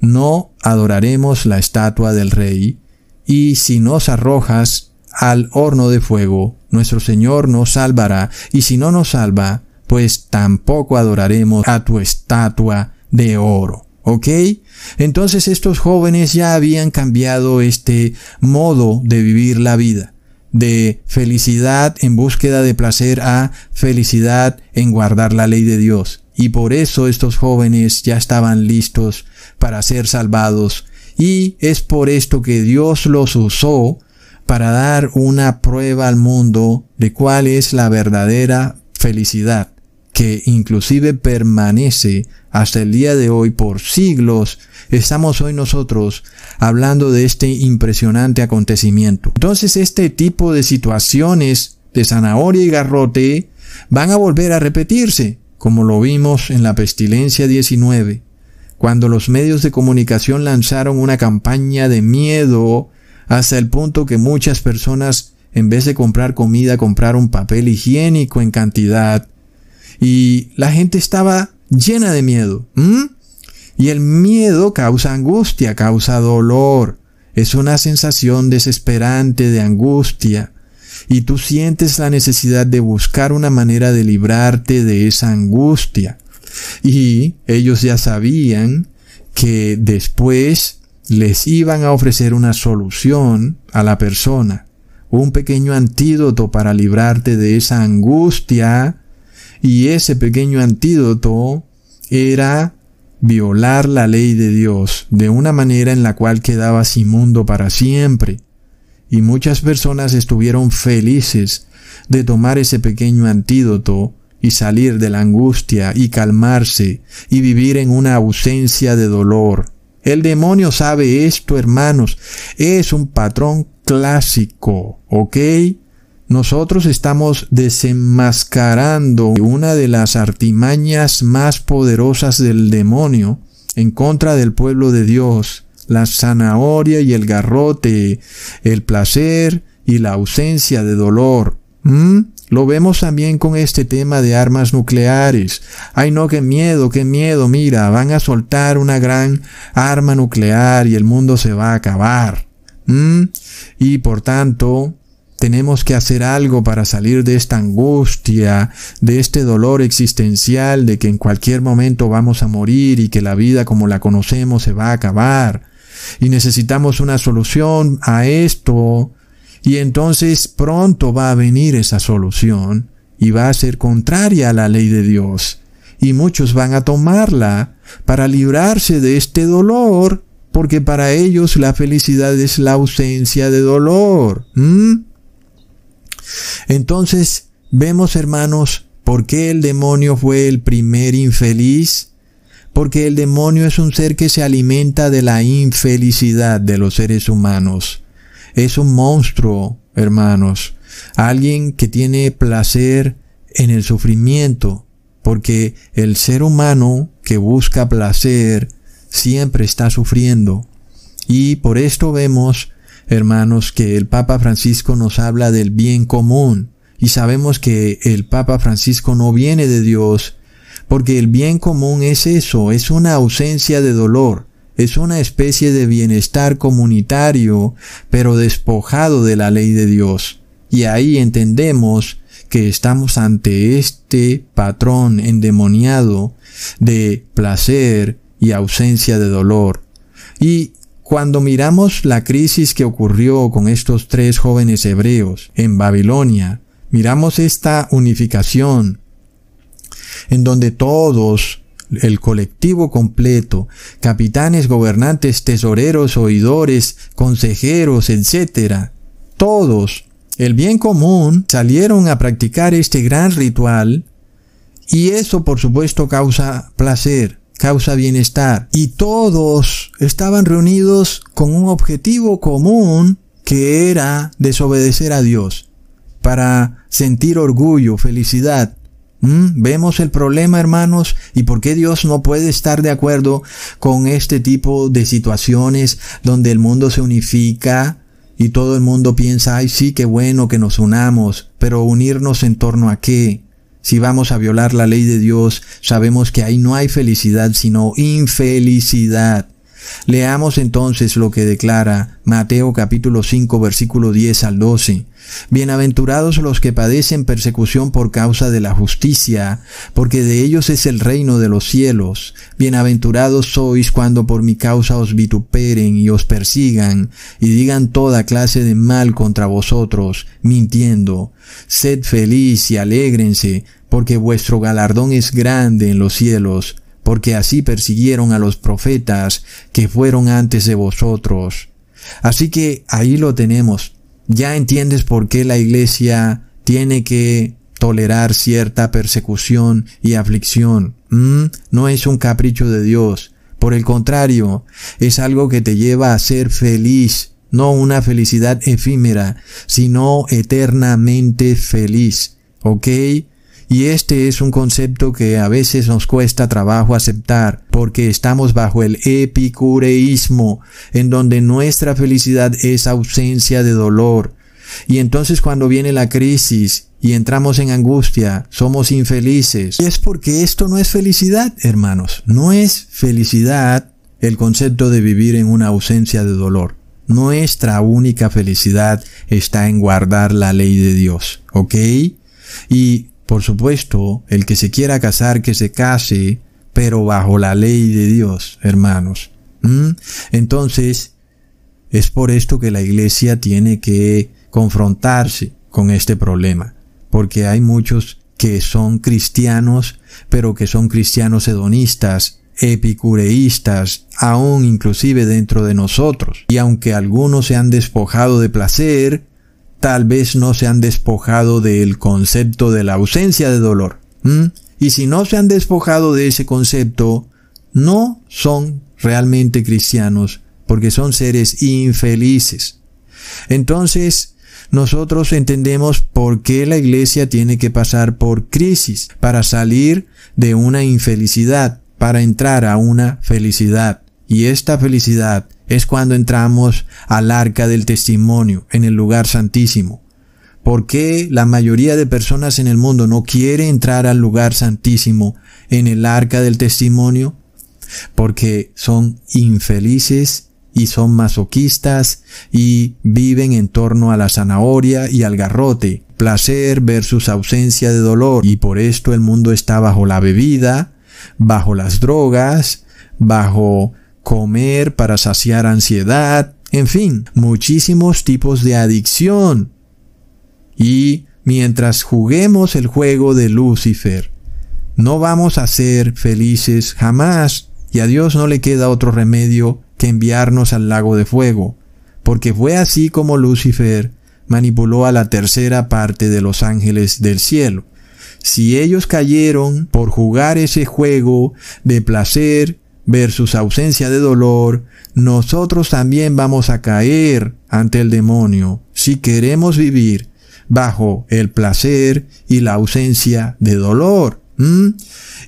no adoraremos la estatua del rey, y si nos arrojas al horno de fuego, nuestro Señor nos salvará, y si no nos salva, pues tampoco adoraremos a tu estatua de oro. ¿Ok? Entonces estos jóvenes ya habían cambiado este modo de vivir la vida, de felicidad en búsqueda de placer a felicidad en guardar la ley de Dios. Y por eso estos jóvenes ya estaban listos para ser salvados. Y es por esto que Dios los usó para dar una prueba al mundo de cuál es la verdadera felicidad que inclusive permanece hasta el día de hoy por siglos, estamos hoy nosotros hablando de este impresionante acontecimiento. Entonces este tipo de situaciones de zanahoria y garrote van a volver a repetirse, como lo vimos en la pestilencia 19, cuando los medios de comunicación lanzaron una campaña de miedo hasta el punto que muchas personas en vez de comprar comida compraron papel higiénico en cantidad y la gente estaba llena de miedo. Y el miedo causa angustia, causa dolor. Es una sensación desesperante de angustia. Y tú sientes la necesidad de buscar una manera de librarte de esa angustia. Y ellos ya sabían que después les iban a ofrecer una solución a la persona, un pequeño antídoto para librarte de esa angustia Y ese pequeño antídoto era violar la ley de Dios de una manera en la cual quedabas inmundo para siempre. Y muchas personas estuvieron felices de tomar ese pequeño antídoto y salir de la angustia y calmarse y vivir en una ausencia de dolor. El demonio sabe esto, hermanos. Es un patrón clásico, ¿ok? Nosotros estamos desenmascarando una de las artimañas más poderosas del demonio en contra del pueblo de Dios, la zanahoria y el garrote, el placer y la ausencia de dolor. ¿Mm? Lo vemos también con este tema de armas nucleares. Ay no, qué miedo, qué miedo, mira, van a soltar una gran arma nuclear y el mundo se va a acabar. ¿Mm? Y por tanto, tenemos que hacer algo para salir de esta angustia, de este dolor existencial de que en cualquier momento vamos a morir y que la vida como la conocemos se va a acabar. Y necesitamos una solución a esto. Y entonces pronto va a venir esa solución y va a ser contraria a la ley de Dios. Y muchos van a tomarla para librarse de este dolor, porque para ellos la felicidad es la ausencia de dolor. Entonces, vemos hermanos, ¿por qué el demonio fue el primer infeliz? Porque el demonio es un ser que se alimenta de la infelicidad de los seres humanos. Es un monstruo, hermanos. Alguien que tiene placer en el sufrimiento, porque el ser humano que busca placer siempre está sufriendo. Y por esto vemos hermanos, que el Papa Francisco nos habla del bien común y sabemos que el Papa Francisco no viene de Dios, porque el bien común es eso, es una ausencia de dolor, es una especie de bienestar comunitario, pero despojado de la ley de Dios. Y ahí entendemos que estamos ante este patrón endemoniado de placer y ausencia de dolor. Y cuando miramos la crisis que ocurrió con estos tres jóvenes hebreos en Babilonia, miramos esta unificación en donde todos, el colectivo completo, capitanes, gobernantes, tesoreros, oidores, consejeros, etc., todos, el bien común, salieron a practicar este gran ritual y eso por supuesto causa placer causa bienestar. Y todos estaban reunidos con un objetivo común que era desobedecer a Dios para sentir orgullo, felicidad. ¿Mm? Vemos el problema, hermanos, y por qué Dios no puede estar de acuerdo con este tipo de situaciones donde el mundo se unifica y todo el mundo piensa, ay sí, qué bueno que nos unamos, pero unirnos en torno a qué? Si vamos a violar la ley de Dios, sabemos que ahí no hay felicidad, sino infelicidad. Leamos entonces lo que declara Mateo capítulo 5 versículo 10 al 12. Bienaventurados los que padecen persecución por causa de la justicia, porque de ellos es el reino de los cielos. Bienaventurados sois cuando por mi causa os vituperen y os persigan, y digan toda clase de mal contra vosotros, mintiendo. Sed feliz y alégrense, porque vuestro galardón es grande en los cielos, porque así persiguieron a los profetas que fueron antes de vosotros. Así que ahí lo tenemos. Ya entiendes por qué la iglesia tiene que tolerar cierta persecución y aflicción. ¿Mm? No es un capricho de Dios. Por el contrario, es algo que te lleva a ser feliz, no una felicidad efímera, sino eternamente feliz. ¿Ok? Y este es un concepto que a veces nos cuesta trabajo aceptar porque estamos bajo el epicureísmo, en donde nuestra felicidad es ausencia de dolor. Y entonces cuando viene la crisis y entramos en angustia, somos infelices. Y es porque esto no es felicidad, hermanos. No es felicidad el concepto de vivir en una ausencia de dolor. Nuestra única felicidad está en guardar la ley de Dios, ¿ok? Y por supuesto, el que se quiera casar, que se case, pero bajo la ley de Dios, hermanos. ¿Mm? Entonces, es por esto que la iglesia tiene que confrontarse con este problema, porque hay muchos que son cristianos, pero que son cristianos hedonistas, epicureístas, aún inclusive dentro de nosotros. Y aunque algunos se han despojado de placer, tal vez no se han despojado del concepto de la ausencia de dolor. Y si no se han despojado de ese concepto, no son realmente cristianos, porque son seres infelices. Entonces, nosotros entendemos por qué la iglesia tiene que pasar por crisis para salir de una infelicidad, para entrar a una felicidad. Y esta felicidad es cuando entramos al arca del testimonio, en el lugar santísimo. ¿Por qué la mayoría de personas en el mundo no quiere entrar al lugar santísimo en el arca del testimonio? Porque son infelices y son masoquistas y viven en torno a la zanahoria y al garrote, placer versus ausencia de dolor, y por esto el mundo está bajo la bebida, bajo las drogas, bajo comer para saciar ansiedad, en fin, muchísimos tipos de adicción. Y mientras juguemos el juego de Lucifer, no vamos a ser felices jamás, y a Dios no le queda otro remedio que enviarnos al lago de fuego, porque fue así como Lucifer manipuló a la tercera parte de los ángeles del cielo. Si ellos cayeron por jugar ese juego de placer versus ausencia de dolor, nosotros también vamos a caer ante el demonio si queremos vivir bajo el placer y la ausencia de dolor.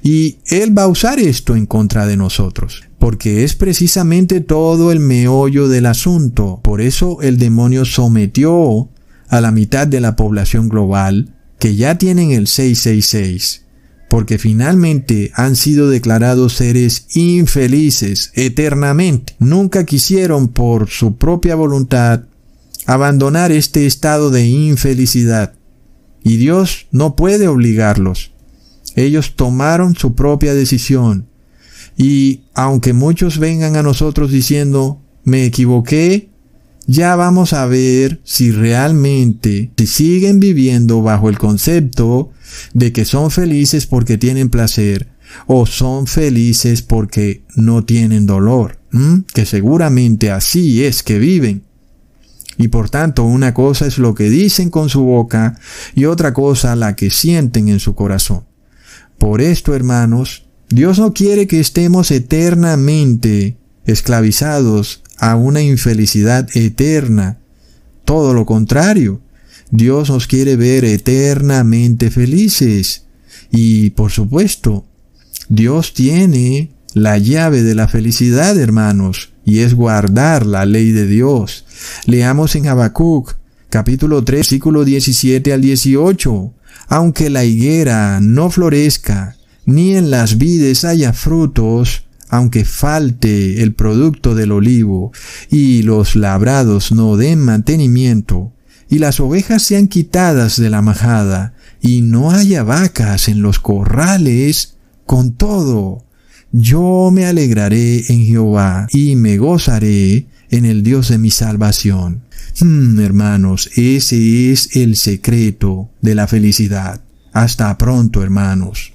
Y Él va a usar esto en contra de nosotros porque es precisamente todo el meollo del asunto. Por eso el demonio sometió a la mitad de la población global que ya tienen el 666, porque finalmente han sido declarados seres infelices eternamente. Nunca quisieron por su propia voluntad abandonar este estado de infelicidad. Y Dios no puede obligarlos. Ellos tomaron su propia decisión y aunque muchos vengan a nosotros diciendo, me equivoqué, ya vamos a ver si realmente, si siguen viviendo bajo el concepto de que son felices porque tienen placer, o son felices porque no tienen dolor, que seguramente así es que viven. Y por tanto, una cosa es lo que dicen con su boca y otra cosa la que sienten en su corazón. Por esto, hermanos, Dios no quiere que estemos eternamente esclavizados a una infelicidad eterna. Todo lo contrario, Dios nos quiere ver eternamente felices. Y por supuesto, Dios tiene la llave de la felicidad, hermanos, y es guardar la ley de Dios. Leamos en Habacuc, capítulo 3, versículo 17 al 18. Aunque la higuera no florezca, ni en las vides haya frutos, aunque falte el producto del olivo, y los labrados no den mantenimiento, y las ovejas sean quitadas de la majada, y no haya vacas en los corrales, con todo, yo me alegraré en Jehová, y me gozaré en el Dios de mi salvación. Hmm, hermanos, ese es el secreto de la felicidad. Hasta pronto, hermanos.